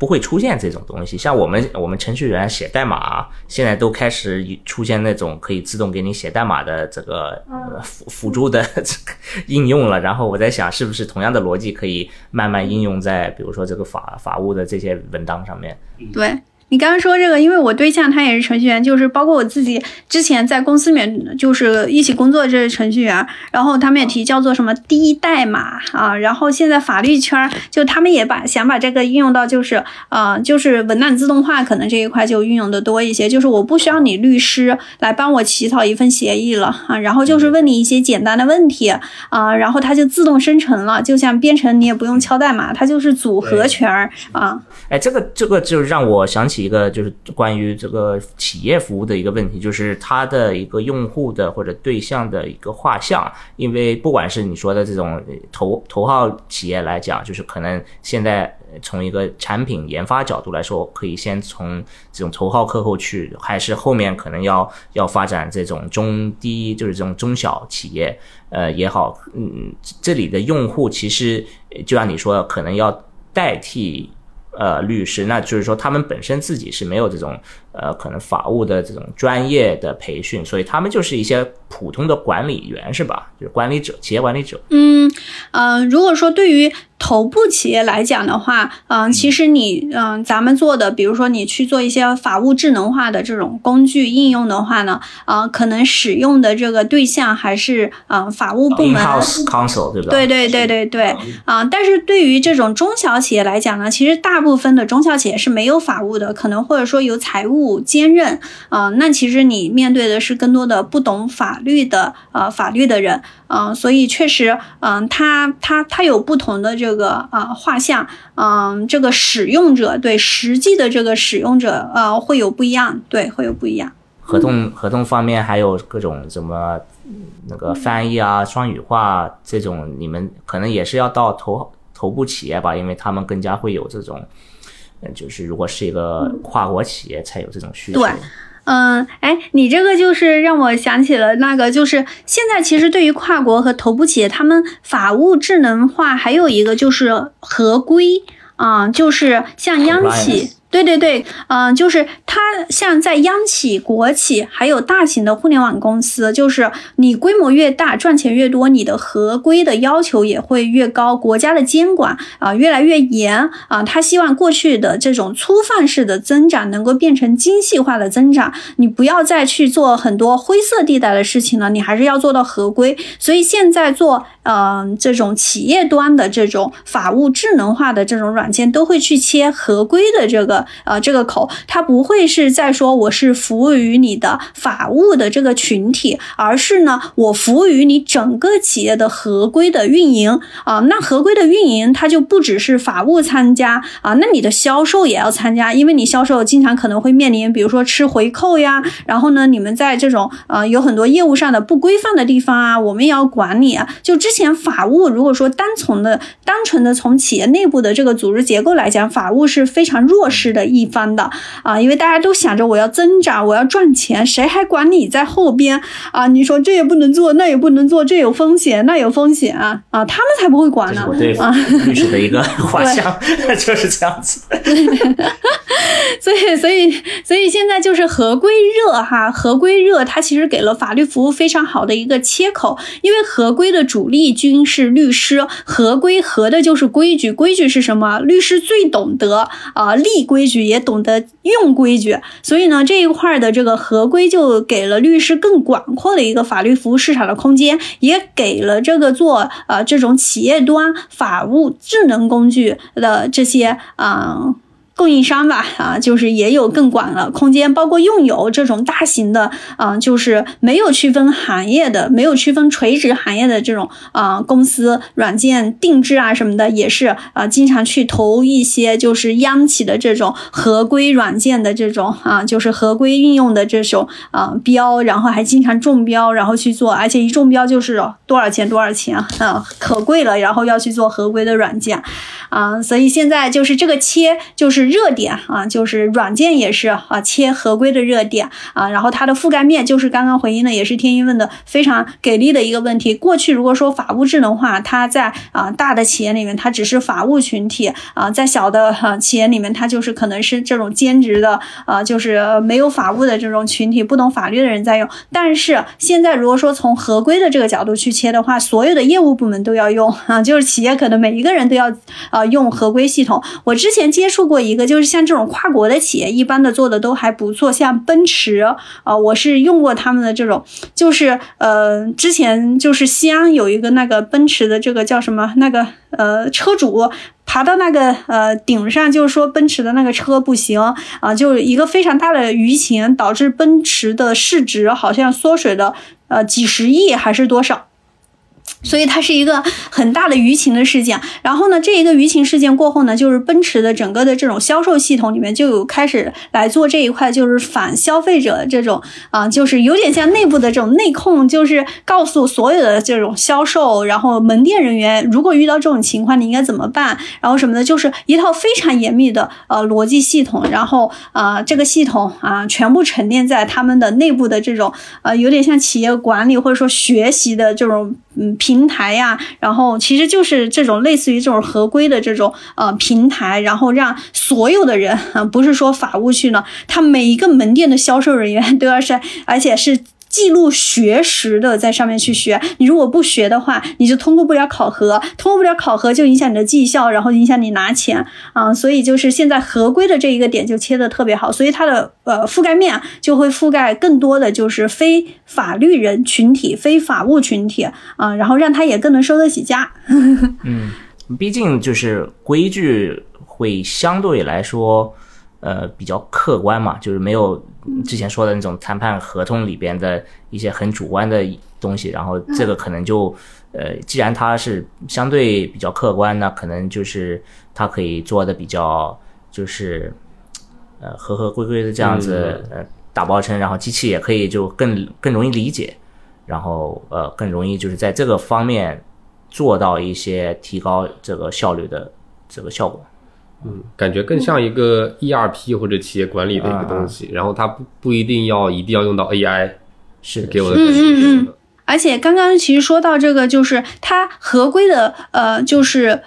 不会出现这种东西，像我们我们程序员写代码，现在都开始出现那种可以自动给你写代码的这个辅辅助的这 个应用了。然后我在想，是不是同样的逻辑可以慢慢应用在比如说这个法法务的这些文档上面？对。你刚刚说这个，因为我对象他也是程序员，就是包括我自己之前在公司里面就是一起工作的这些程序员，然后他们也提叫做什么低代码啊，然后现在法律圈就他们也把想把这个运用到就是呃就是文档自动化可能这一块就运用的多一些，就是我不需要你律师来帮我起草一份协议了啊，然后就是问你一些简单的问题啊，然后它就自动生成了，就像编程你也不用敲代码，它就是组合拳啊。哎，这个这个就让我想起。一个就是关于这个企业服务的一个问题，就是它的一个用户的或者对象的一个画像，因为不管是你说的这种头头号企业来讲，就是可能现在从一个产品研发角度来说，可以先从这种头号客户去，还是后面可能要要发展这种中低，就是这种中小企业，呃也好，嗯，这里的用户其实就像你说，可能要代替。呃，律师，那就是说他们本身自己是没有这种呃，可能法务的这种专业的培训，所以他们就是一些普通的管理员，是吧？就是管理者，企业管理者。嗯，呃，如果说对于。头部企业来讲的话，嗯，其实你，嗯，咱们做的，比如说你去做一些法务智能化的这种工具应用的话呢，啊，可能使用的这个对象还是啊法务部门，counsel 对吧？对对对对对，啊，但是对于这种中小企业来讲呢，其实大部分的中小企业是没有法务的，可能或者说有财务不兼任，啊，那其实你面对的是更多的不懂法律的，呃，法律的人。嗯，所以确实，嗯，他他他有不同的这个啊画像，嗯，这个使用者对实际的这个使用者，呃，会有不一样，对，会有不一样。合同合同方面还有各种什么那个翻译啊、双语化这种，你们可能也是要到头头部企业吧，因为他们更加会有这种，就是如果是一个跨国企业才有这种需求。对。嗯，哎，你这个就是让我想起了那个，就是现在其实对于跨国和头部企业，他们法务智能化还有一个就是合规啊，就是像央企。对对对，嗯、就是它像在央企、国企，还有大型的互联网公司，就是你规模越大，赚钱越多，你的合规的要求也会越高，国家的监管啊、越来越严啊、他希望过去的这种粗放式的增长能够变成精细化的增长，你不要再去做很多灰色地带的事情了，你还是要做到合规。所以现在做呃这种企业端的这种法务智能化的这种软件，都会去切合规的这个呃这个口，它不会是在说我是服务于你的法务的这个群体，而是呢我服务于你整个企业的合规的运营啊、那合规的运营，它就不只是法务参加啊、那你的销售也要参加，因为你销售经常可能会面临，比如说吃回扣呀，然后呢，你们在这种呃有很多业务上的不规范的地方啊，我们也要管理啊。就之前法务如果说单从的单纯的从企业内部的这个组织结构来讲，法务是非常弱势的一方的啊，因为大家都想着我要增长，我要赚钱，谁还管你在后边啊？你说这也不能做，那也不能做，这有风险，那有风险啊啊，他们才不会管呢啊。律师的一个 画像，就是这样子。所以，所以，所以现在就是合规热哈，合规热，它其实给了法律服务非常好的一个切口，因为合规的主力军是律师，合规合的就是规矩，规矩是什么？律师最懂得啊、立规矩，也懂得用规矩，所以呢，这一块的这个合规就给了律师更广阔的一个法律服务市场的空间，也给了这个做呃这种企业端法务智能工具的这些啊。供应商吧，啊，就是也有更广的空间，包括用友这种大型的，啊，就是没有区分行业的、没有区分垂直行业的这种啊公司，软件定制啊什么的，也是啊，经常去投一些就是央企的这种合规软件的这种啊，就是合规运用的这种啊标，然后还经常中标，然后去做，而且一中标就是多少钱多少钱啊，可贵了，然后要去做合规的软件。啊，所以现在就是这个切就是热点啊，就是软件也是啊切合规的热点啊，然后它的覆盖面就是刚刚回应的也是天一问的非常给力的一个问题。过去如果说法务智能化，它在啊大的企业里面它只是法务群体啊，在小的哈、企业里面它就是可能是这种兼职的啊，就是没有法务的这种群体，不懂法律的人在用。但是现在如果说从合规的这个角度去切的话，所有的业务部门都要用啊，就是企业可能每一个人都要啊用合规系统。我之前接触过一个，就是像这种跨国的企业，一般的做的都还不错，像奔驰啊，我是用过他们的这种，就是呃，之前就是西安有一个那个奔驰的这个叫什么那个呃车主。爬到那个呃顶上，就是说奔驰的那个车不行啊，就一个非常大的舆情，导致奔驰的市值好像缩水了呃几十亿还是多少。所以它是一个很大的舆情的事件。然后呢，这一个舆情事件过后呢，就是奔驰的整个的这种销售系统里面就有开始来做这一块，就是反消费者这种啊、就是有点像内部的这种内控，就是告诉所有的这种销售，然后门店人员，如果遇到这种情况，你应该怎么办，然后什么的，就是一套非常严密的呃逻辑系统。然后啊、这个系统啊、全部沉淀在他们的内部的这种呃，有点像企业管理或者说学习的这种嗯平台呀，然后其实就是这种类似于这种合规的这种呃平台，然后让所有的人啊，不是说法务去呢，他每一个门店的销售人员都要是，而且是。记录学时的在上面去学，你如果不学的话，你就通过不了考核，通过不了考核就影响你的绩效，然后影响你拿钱啊、所以就是现在合规的这一个点就切的特别好，所以它的呃覆盖面就会覆盖更多的就是非法律人群体、非法务群体啊、然后让他也更能收得起家。嗯毕竟就是规矩会相对来说，呃，比较客观嘛，就是没有之前说的那种谈判合同里边的一些很主观的东西。然后这个可能就，呃，既然它是相对比较客观，那可能就是它可以做的比较就是，呃，合合规规的这样子，呃，打包成，然后机器也可以就更更容易理解，然后呃，更容易就是在这个方面。做到一些提高这个效率的这个效果。感觉更像一个 ERP 或者企业管理的一个东西，然后它不不一定要一定要用到 AI，是给我的感觉是嗯嗯这个。而且刚刚其实说到这个，就是它合规的，呃，就是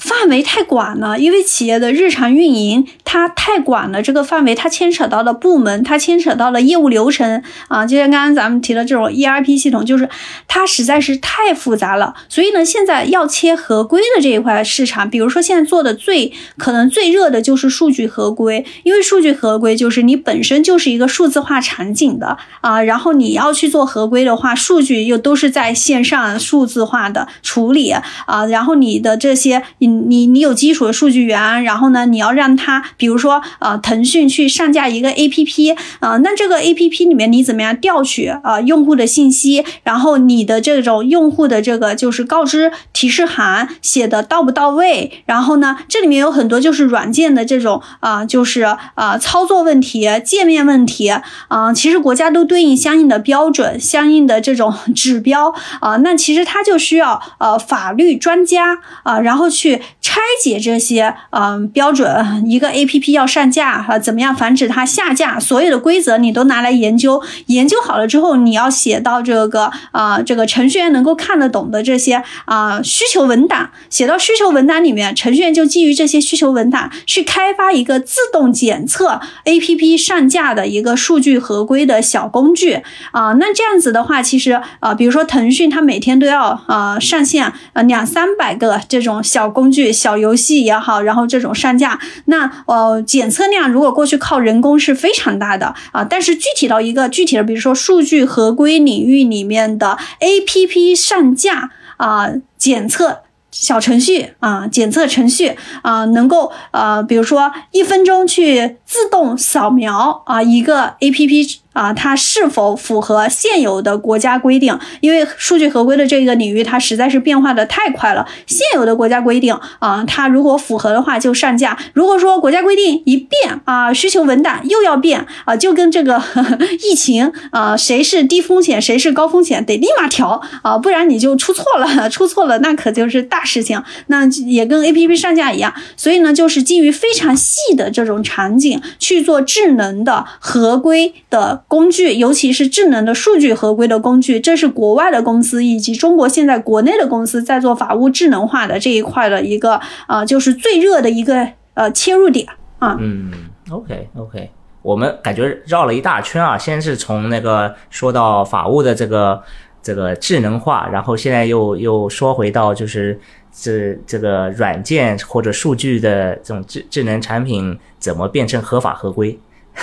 范围太广了，因为企业的日常运营它太广了，这个范围它牵扯到了部门，它牵扯到了业务流程啊，就像刚刚咱们提的这种 ERP 系统，就是它实在是太复杂了。所以呢，现在要切合规的这一块市场，比如说现在做的最可能最热的就是数据合规，因为数据合规就是你本身就是一个数字化场景的啊，然后你要去做合规的话，数据又都是在线上数字化的处理啊，然后你的这些你你。你有基础的数据源，然后呢，你要让它，比如说，呃，腾讯去上架一个 A P P，啊，那这个 A P P 里面你怎么样调取啊用户的信息，然后你的这种用户的这个就是告知提示函写的到不到位，然后呢，这里面有很多就是软件的这种啊，就是啊操作问题、界面问题啊，其实国家都对应相应的标准、相应的这种指标啊，那其实它就需要呃法律专家啊，然后去。拆解这些嗯标准，一个 A P P 要上架哈，怎么样防止它下架？所有的规则你都拿来研究，研究好了之后，你要写到这个啊，这个程序员能够看得懂的这些啊需求文档，写到需求文档里面，程序员就基于这些需求文档去开发一个自动检测 A P P 上架的一个数据合规的小工具啊。那这样子的话，其实啊，比如说腾讯它每天都要啊上线呃两三百个这种小工工具。小游戏也好，然后这种上架，那呃检测量如果过去靠人工是非常大的啊，但是具体到一个具体的，比如说数据合规领域里面的 A P P 上架啊检测。小程序啊，检测程序啊，能够呃，比如说一分钟去自动扫描啊一个 A P P 啊，它是否符合现有的国家规定？因为数据合规的这个领域，它实在是变化的太快了。现有的国家规定啊，它如果符合的话就上架；如果说国家规定一变啊，需求文档又要变啊，就跟这个 疫情啊，谁是低风险，谁是高风险，得立马调啊，不然你就出错了，出错了那可就是大。事情那也跟 A P P 上架一样，所以呢，就是基于非常细的这种场景去做智能的合规的工具，尤其是智能的数据合规的工具，这是国外的公司以及中国现在国内的公司在做法务智能化的这一块的一个啊，就是最热的一个呃切入点啊。嗯，OK OK，我们感觉绕了一大圈啊，先是从那个说到法务的这个。这个智能化，然后现在又又说回到就是这这个软件或者数据的这种智智能产品怎么变成合法合规？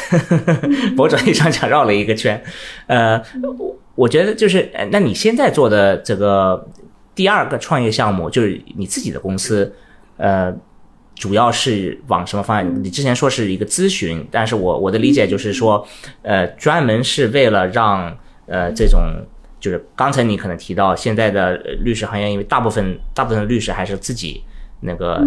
呵呵呵博主一上讲绕了一个圈。呃，我觉得就是，那你现在做的这个第二个创业项目，就是你自己的公司，呃，主要是往什么方向？你之前说是一个咨询，但是我我的理解就是说，呃，专门是为了让呃这种。就是刚才你可能提到现在的律师行业，因为大部分大部分律师还是自己那个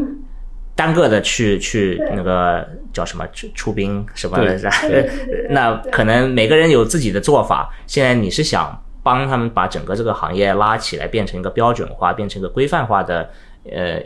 单个的去去那个叫什么出出兵什么的，那可能每个人有自己的做法。现在你是想帮他们把整个这个行业拉起来，变成一个标准化，变成一个规范化的呃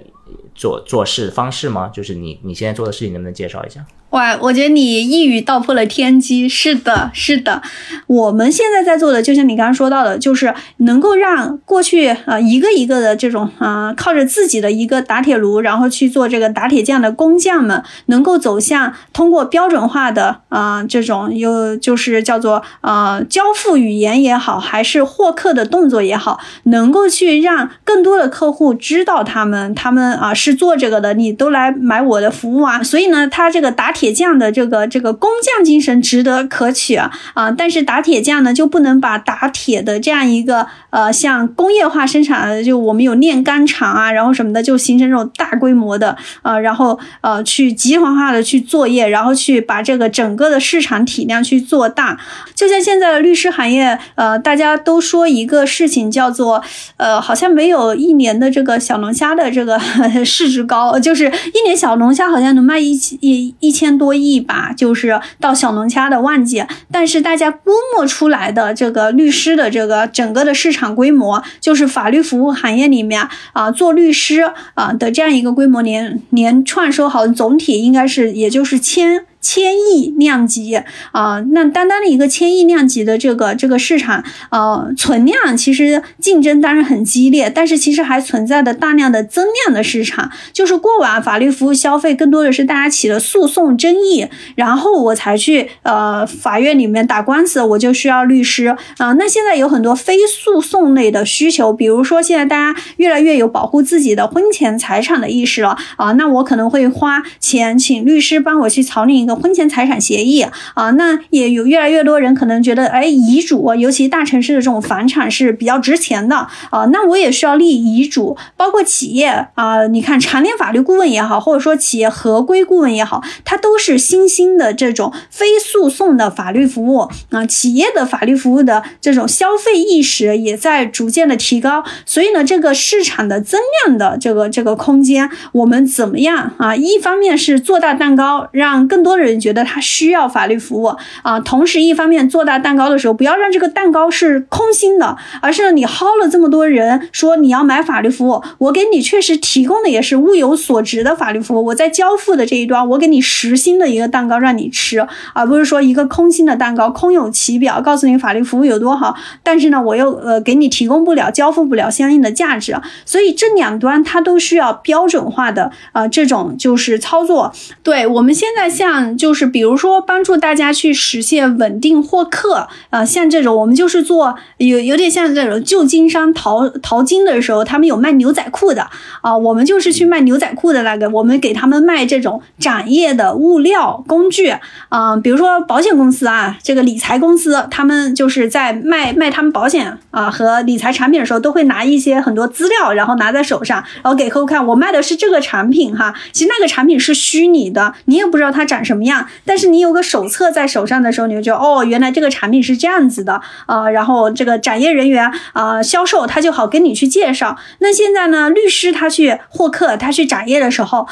做做事方式吗？就是你你现在做的事情能不能介绍一下？哇，我觉得你一语道破了天机。是的，是的，我们现在在做的，就像你刚刚说到的，就是能够让过去啊一个一个的这种啊靠着自己的一个打铁炉，然后去做这个打铁匠的工匠们，能够走向通过标准化的啊这种有就是叫做啊交付语言也好，还是获客的动作也好，能够去让更多的客户知道他们他们啊是做这个的，你都来买我的服务啊。所以呢，他这个打铁。铁匠的这个这个工匠精神值得可取啊啊！但是打铁匠呢就不能把打铁的这样一个呃像工业化生产，就我们有炼钢厂啊，然后什么的，就形成这种大规模的呃，然后呃去集团化的去作业，然后去把这个整个的市场体量去做大。就像现在的律师行业，呃，大家都说一个事情叫做呃，好像没有一年的这个小龙虾的这个市值高，就是一年小龙虾好像能卖一一一千。千多亿吧，就是到小龙虾的旺季，但是大家估摸出来的这个律师的这个整个的市场规模，就是法律服务行业里面啊做律师啊的这样一个规模，年年创收好总体应该是也就是千。千亿量级啊，那单单的一个千亿量级的这个这个市场，呃，存量其实竞争当然很激烈，但是其实还存在的大量的增量的市场，就是过往法律服务消费更多的是大家起了诉讼争议，然后我才去呃法院里面打官司，我就需要律师啊。那现在有很多非诉讼类的需求，比如说现在大家越来越有保护自己的婚前财产的意识了啊，那我可能会花钱请律师帮我去草拟一个婚前财产协议啊。那也有越来越多人可能觉得，哎，遗嘱，尤其大城市的这种房产是比较值钱的啊，那我也需要立遗嘱。包括企业啊，你看常年法律顾问也好，或者说企业合规顾问也好，它都是新兴的这种非诉讼的法律服务啊。企业的法律服务的这种消费意识也在逐渐的提高，所以呢，这个市场的增量的这个这个空间，我们怎么样啊？一方面是做大蛋糕，让更多人人觉得他需要法律服务啊，同时一方面做大蛋糕的时候，不要让这个蛋糕是空心的，而是你薅了这么多人说你要买法律服务，我给你确实提供的也是物有所值的法律服务，我在交付的这一端，我给你实心的一个蛋糕让你吃，而不是说一个空心的蛋糕，空有其表，告诉你法律服务有多好，但是呢，我又呃给你提供不了、交付不了相应的价值，所以这两端它都需要标准化的呃这种就是操作。对我们现在像就是比如说帮助大家去实现稳定获客，呃，像这种我们就是做有有点像这种旧金山淘淘金的时候，他们有卖牛仔裤的啊，我们就是去卖牛仔裤的那个，我们给他们卖这种展业的物料工具啊，比如说保险公司啊，这个理财公司，他们就是在卖卖他们保险啊和理财产品的时候，都会拿一些很多资料，然后拿在手上，然后给客户看，我卖的是这个产品哈，其实那个产品是虚拟的，你也不知道它长什怎么样，但是你有个手册在手上的时候，你就觉得哦，原来这个产品是这样子的啊，然后这个展业人员啊，销售他就好跟你去介绍。那现在呢，律师他去获客，他去展业的时候。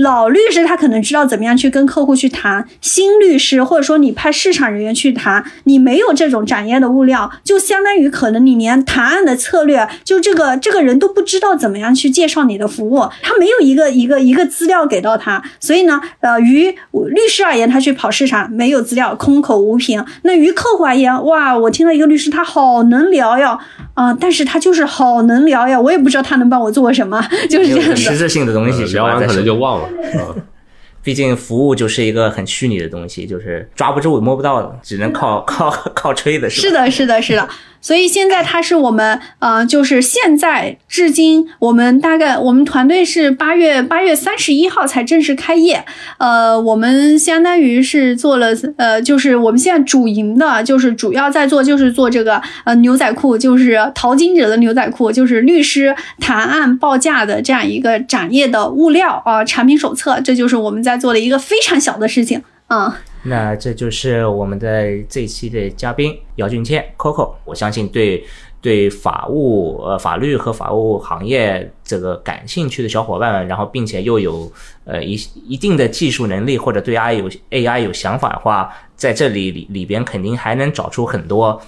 老律师他可能知道怎么样去跟客户去谈，新律师或者说你派市场人员去谈，你没有这种展业的物料，就相当于可能你连谈案的策略，就这个这个人都不知道怎么样去介绍你的服务，他没有一个一个一个资料给到他，所以呢，呃，于律师而言，他去跑市场没有资料，空口无凭；那于客户而言，哇，我听到一个律师他好能聊呀，啊，但是他就是好能聊呀，我也不知道他能帮我做什么，就是这样的。实质性的东西，聊完可能就忘了。毕竟服务就是一个很虚拟的东西，就是抓不住、摸不到的，只能靠靠靠吹的。是的，是的，是的。所以现在它是我们，呃，就是现在至今，我们大概我们团队是八月八月三十一号才正式开业，呃，我们相当于是做了，呃，就是我们现在主营的，就是主要在做就是做这个呃牛仔裤，就是淘金者的牛仔裤，就是律师谈案报价的这样一个展业的物料啊，产品手册，这就是我们在做的一个非常小的事情啊。那这就是我们的这一期的嘉宾姚俊谦 Coco，我相信对对法务呃法律和法务行业这个感兴趣的小伙伴们，然后并且又有呃一一定的技术能力或者对 AI 有 AI 有想法的话，在这里里里边肯定还能找出很多，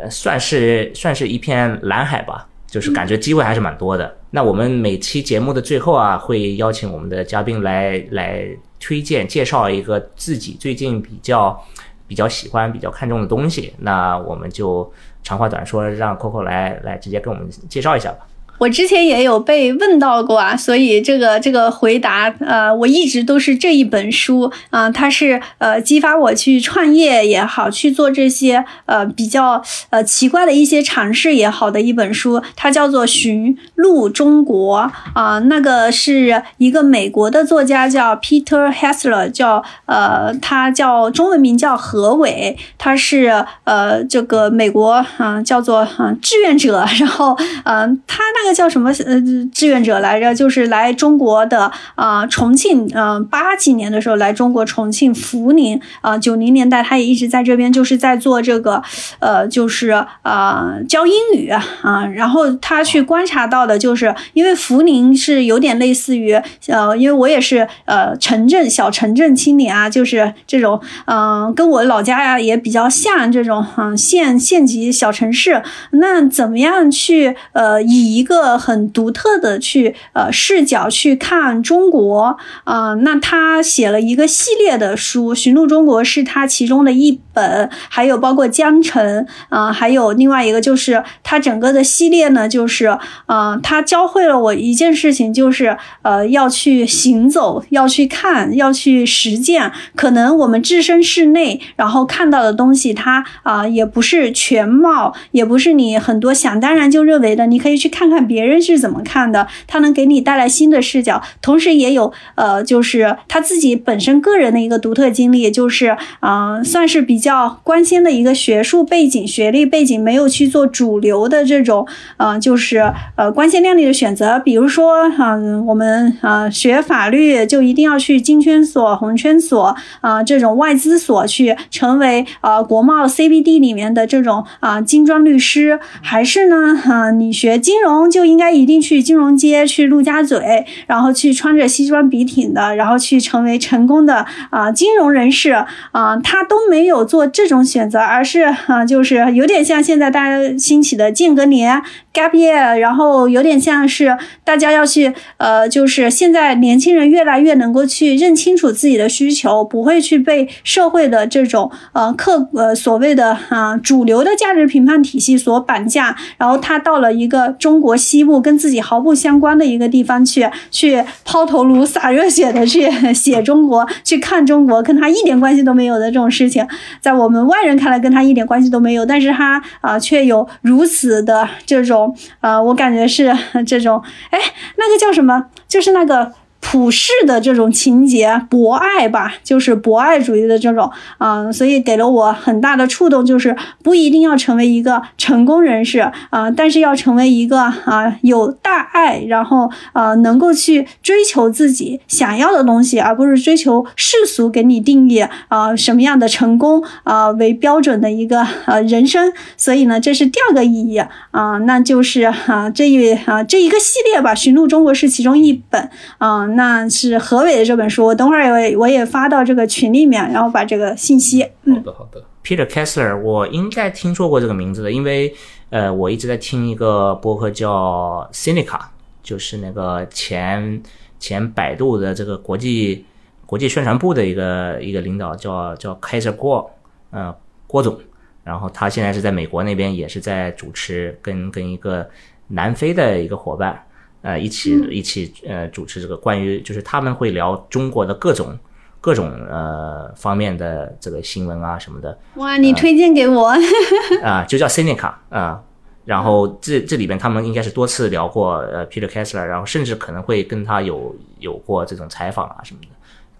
呃算是算是一片蓝海吧，就是感觉机会还是蛮多的。那我们每期节目的最后啊，会邀请我们的嘉宾来来。推荐介绍一个自己最近比较比较喜欢、比较看重的东西，那我们就长话短说，让 Coco 来来直接跟我们介绍一下吧。我之前也有被问到过啊，所以这个这个回答，呃，我一直都是这一本书啊，它是呃激发我去创业也好，去做这些呃比较呃奇怪的一些尝试也好的一本书，它叫做《寻路中国》啊，那个是一个美国的作家叫 Peter Hessler，叫呃他叫中文名叫何伟，他是呃这个美国啊叫做啊志愿者，然后嗯他那。那个叫什么呃志愿者来着？就是来中国的啊重庆，嗯八几年的时候来中国重庆涪陵啊九零年代他也一直在这边，就是在做这个呃就是啊教英语啊。然后他去观察到的就是，因为涪陵是有点类似于呃，因为我也是呃城镇小城镇青年啊，就是这种嗯跟我老家呀也比较像这种嗯县县级小城市。那怎么样去呃以一个个很独特的去呃视角去看中国啊。那他写了一个系列的书，《寻路中国》是他其中的一本，还有包括《江城》啊，还有另外一个就是他整个的系列呢，就是呃，他教会了我一件事情，就是呃要去行走，要去看，要去实践。可能我们置身室内，然后看到的东西，它啊也不是全貌，也不是你很多想当然就认为的。你可以去看看别人是怎么看的，他能给你带来新的视角，同时也有呃，就是他自己本身个人的一个独特经历，就是啊，算是比较关心的一个学术背景、学历背景，没有去做主流的这种呃，就是呃光鲜亮丽的选择。比如说啊，我们啊学法律就一定要去金圈所、红圈所啊这种外资所去成为啊国贸 CBD 里面的这种啊精装律师，还是呢啊你学金融就应该一定去金融街、去陆家嘴，然后去穿着西装笔挺的，然后去成为成功的啊金融人士啊，他都没有做这种选择，而是啊就是有点像现在大家兴起的间隔年。Gap year，然后有点像是大家要去，呃，就是现在年轻人越来越能够去认清楚自己的需求，不会去被社会的这种呃客呃所谓的啊主流的价值评判体系所绑架，然后他到了一个中国西部跟自己毫不相关的一个地方去，去抛头颅洒热血的去 写中国，去看中国，跟他一点关系都没有的这种事情，在我们外人看来跟他一点关系都没有，但是他啊却有如此的这种。呃，我感觉是这种，哎，那个叫什么？就是那个。普世的这种情节，博爱吧，就是博爱主义的这种，嗯，所以给了我很大的触动，就是不一定要成为一个成功人士啊，但是要成为一个啊有大爱，然后呃能够去追求自己想要的东西，而不是追求世俗给你定义啊什么样的成功啊为标准的一个呃人生。所以呢，这是第二个意义啊，那就是啊这一啊这一个系列吧，《寻路中国》是其中一本啊。那是何伟的这本书，我等会儿我我也发到这个群里面，然后把这个信息。好的，好的。Peter Kessler，我应该听说过这个名字的，因为呃，我一直在听一个播客叫 Cynica，就是那个前前百度的这个国际国际宣传部的一个一个领导，叫叫 Kaiser 郭，呃，郭总。然后他现在是在美国那边，也是在主持，跟跟一个南非的一个伙伴。呃，一起一起呃主持这个关于就是他们会聊中国的各种各种呃方面的这个新闻啊什么的。哇，你推荐给我 啊，就叫 Seneca 啊，然后这这里边他们应该是多次聊过呃 Peter Kessler，然后甚至可能会跟他有有过这种采访啊什么的，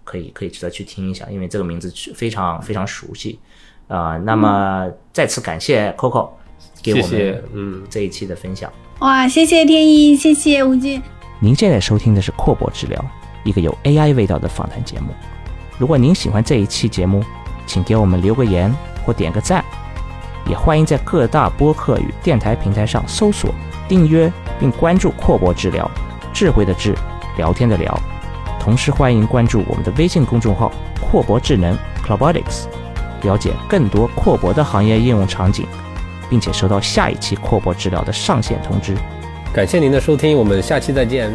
可以可以值得去听一下，因为这个名字非常非常熟悉啊。那么再次感谢 Coco 给我们嗯这一期的分享。哇，谢谢天一，谢谢吴俊。您现在收听的是阔博治疗，一个有 AI 味道的访谈节目。如果您喜欢这一期节目，请给我们留个言或点个赞，也欢迎在各大播客与电台平台上搜索、订阅并关注阔博治疗，智慧的智，聊天的聊。同时欢迎关注我们的微信公众号“阔博智能 （Clobotics）”，了解更多阔博的行业应用场景。并且收到下一期扩播治疗的上线通知。感谢您的收听，我们下期再见。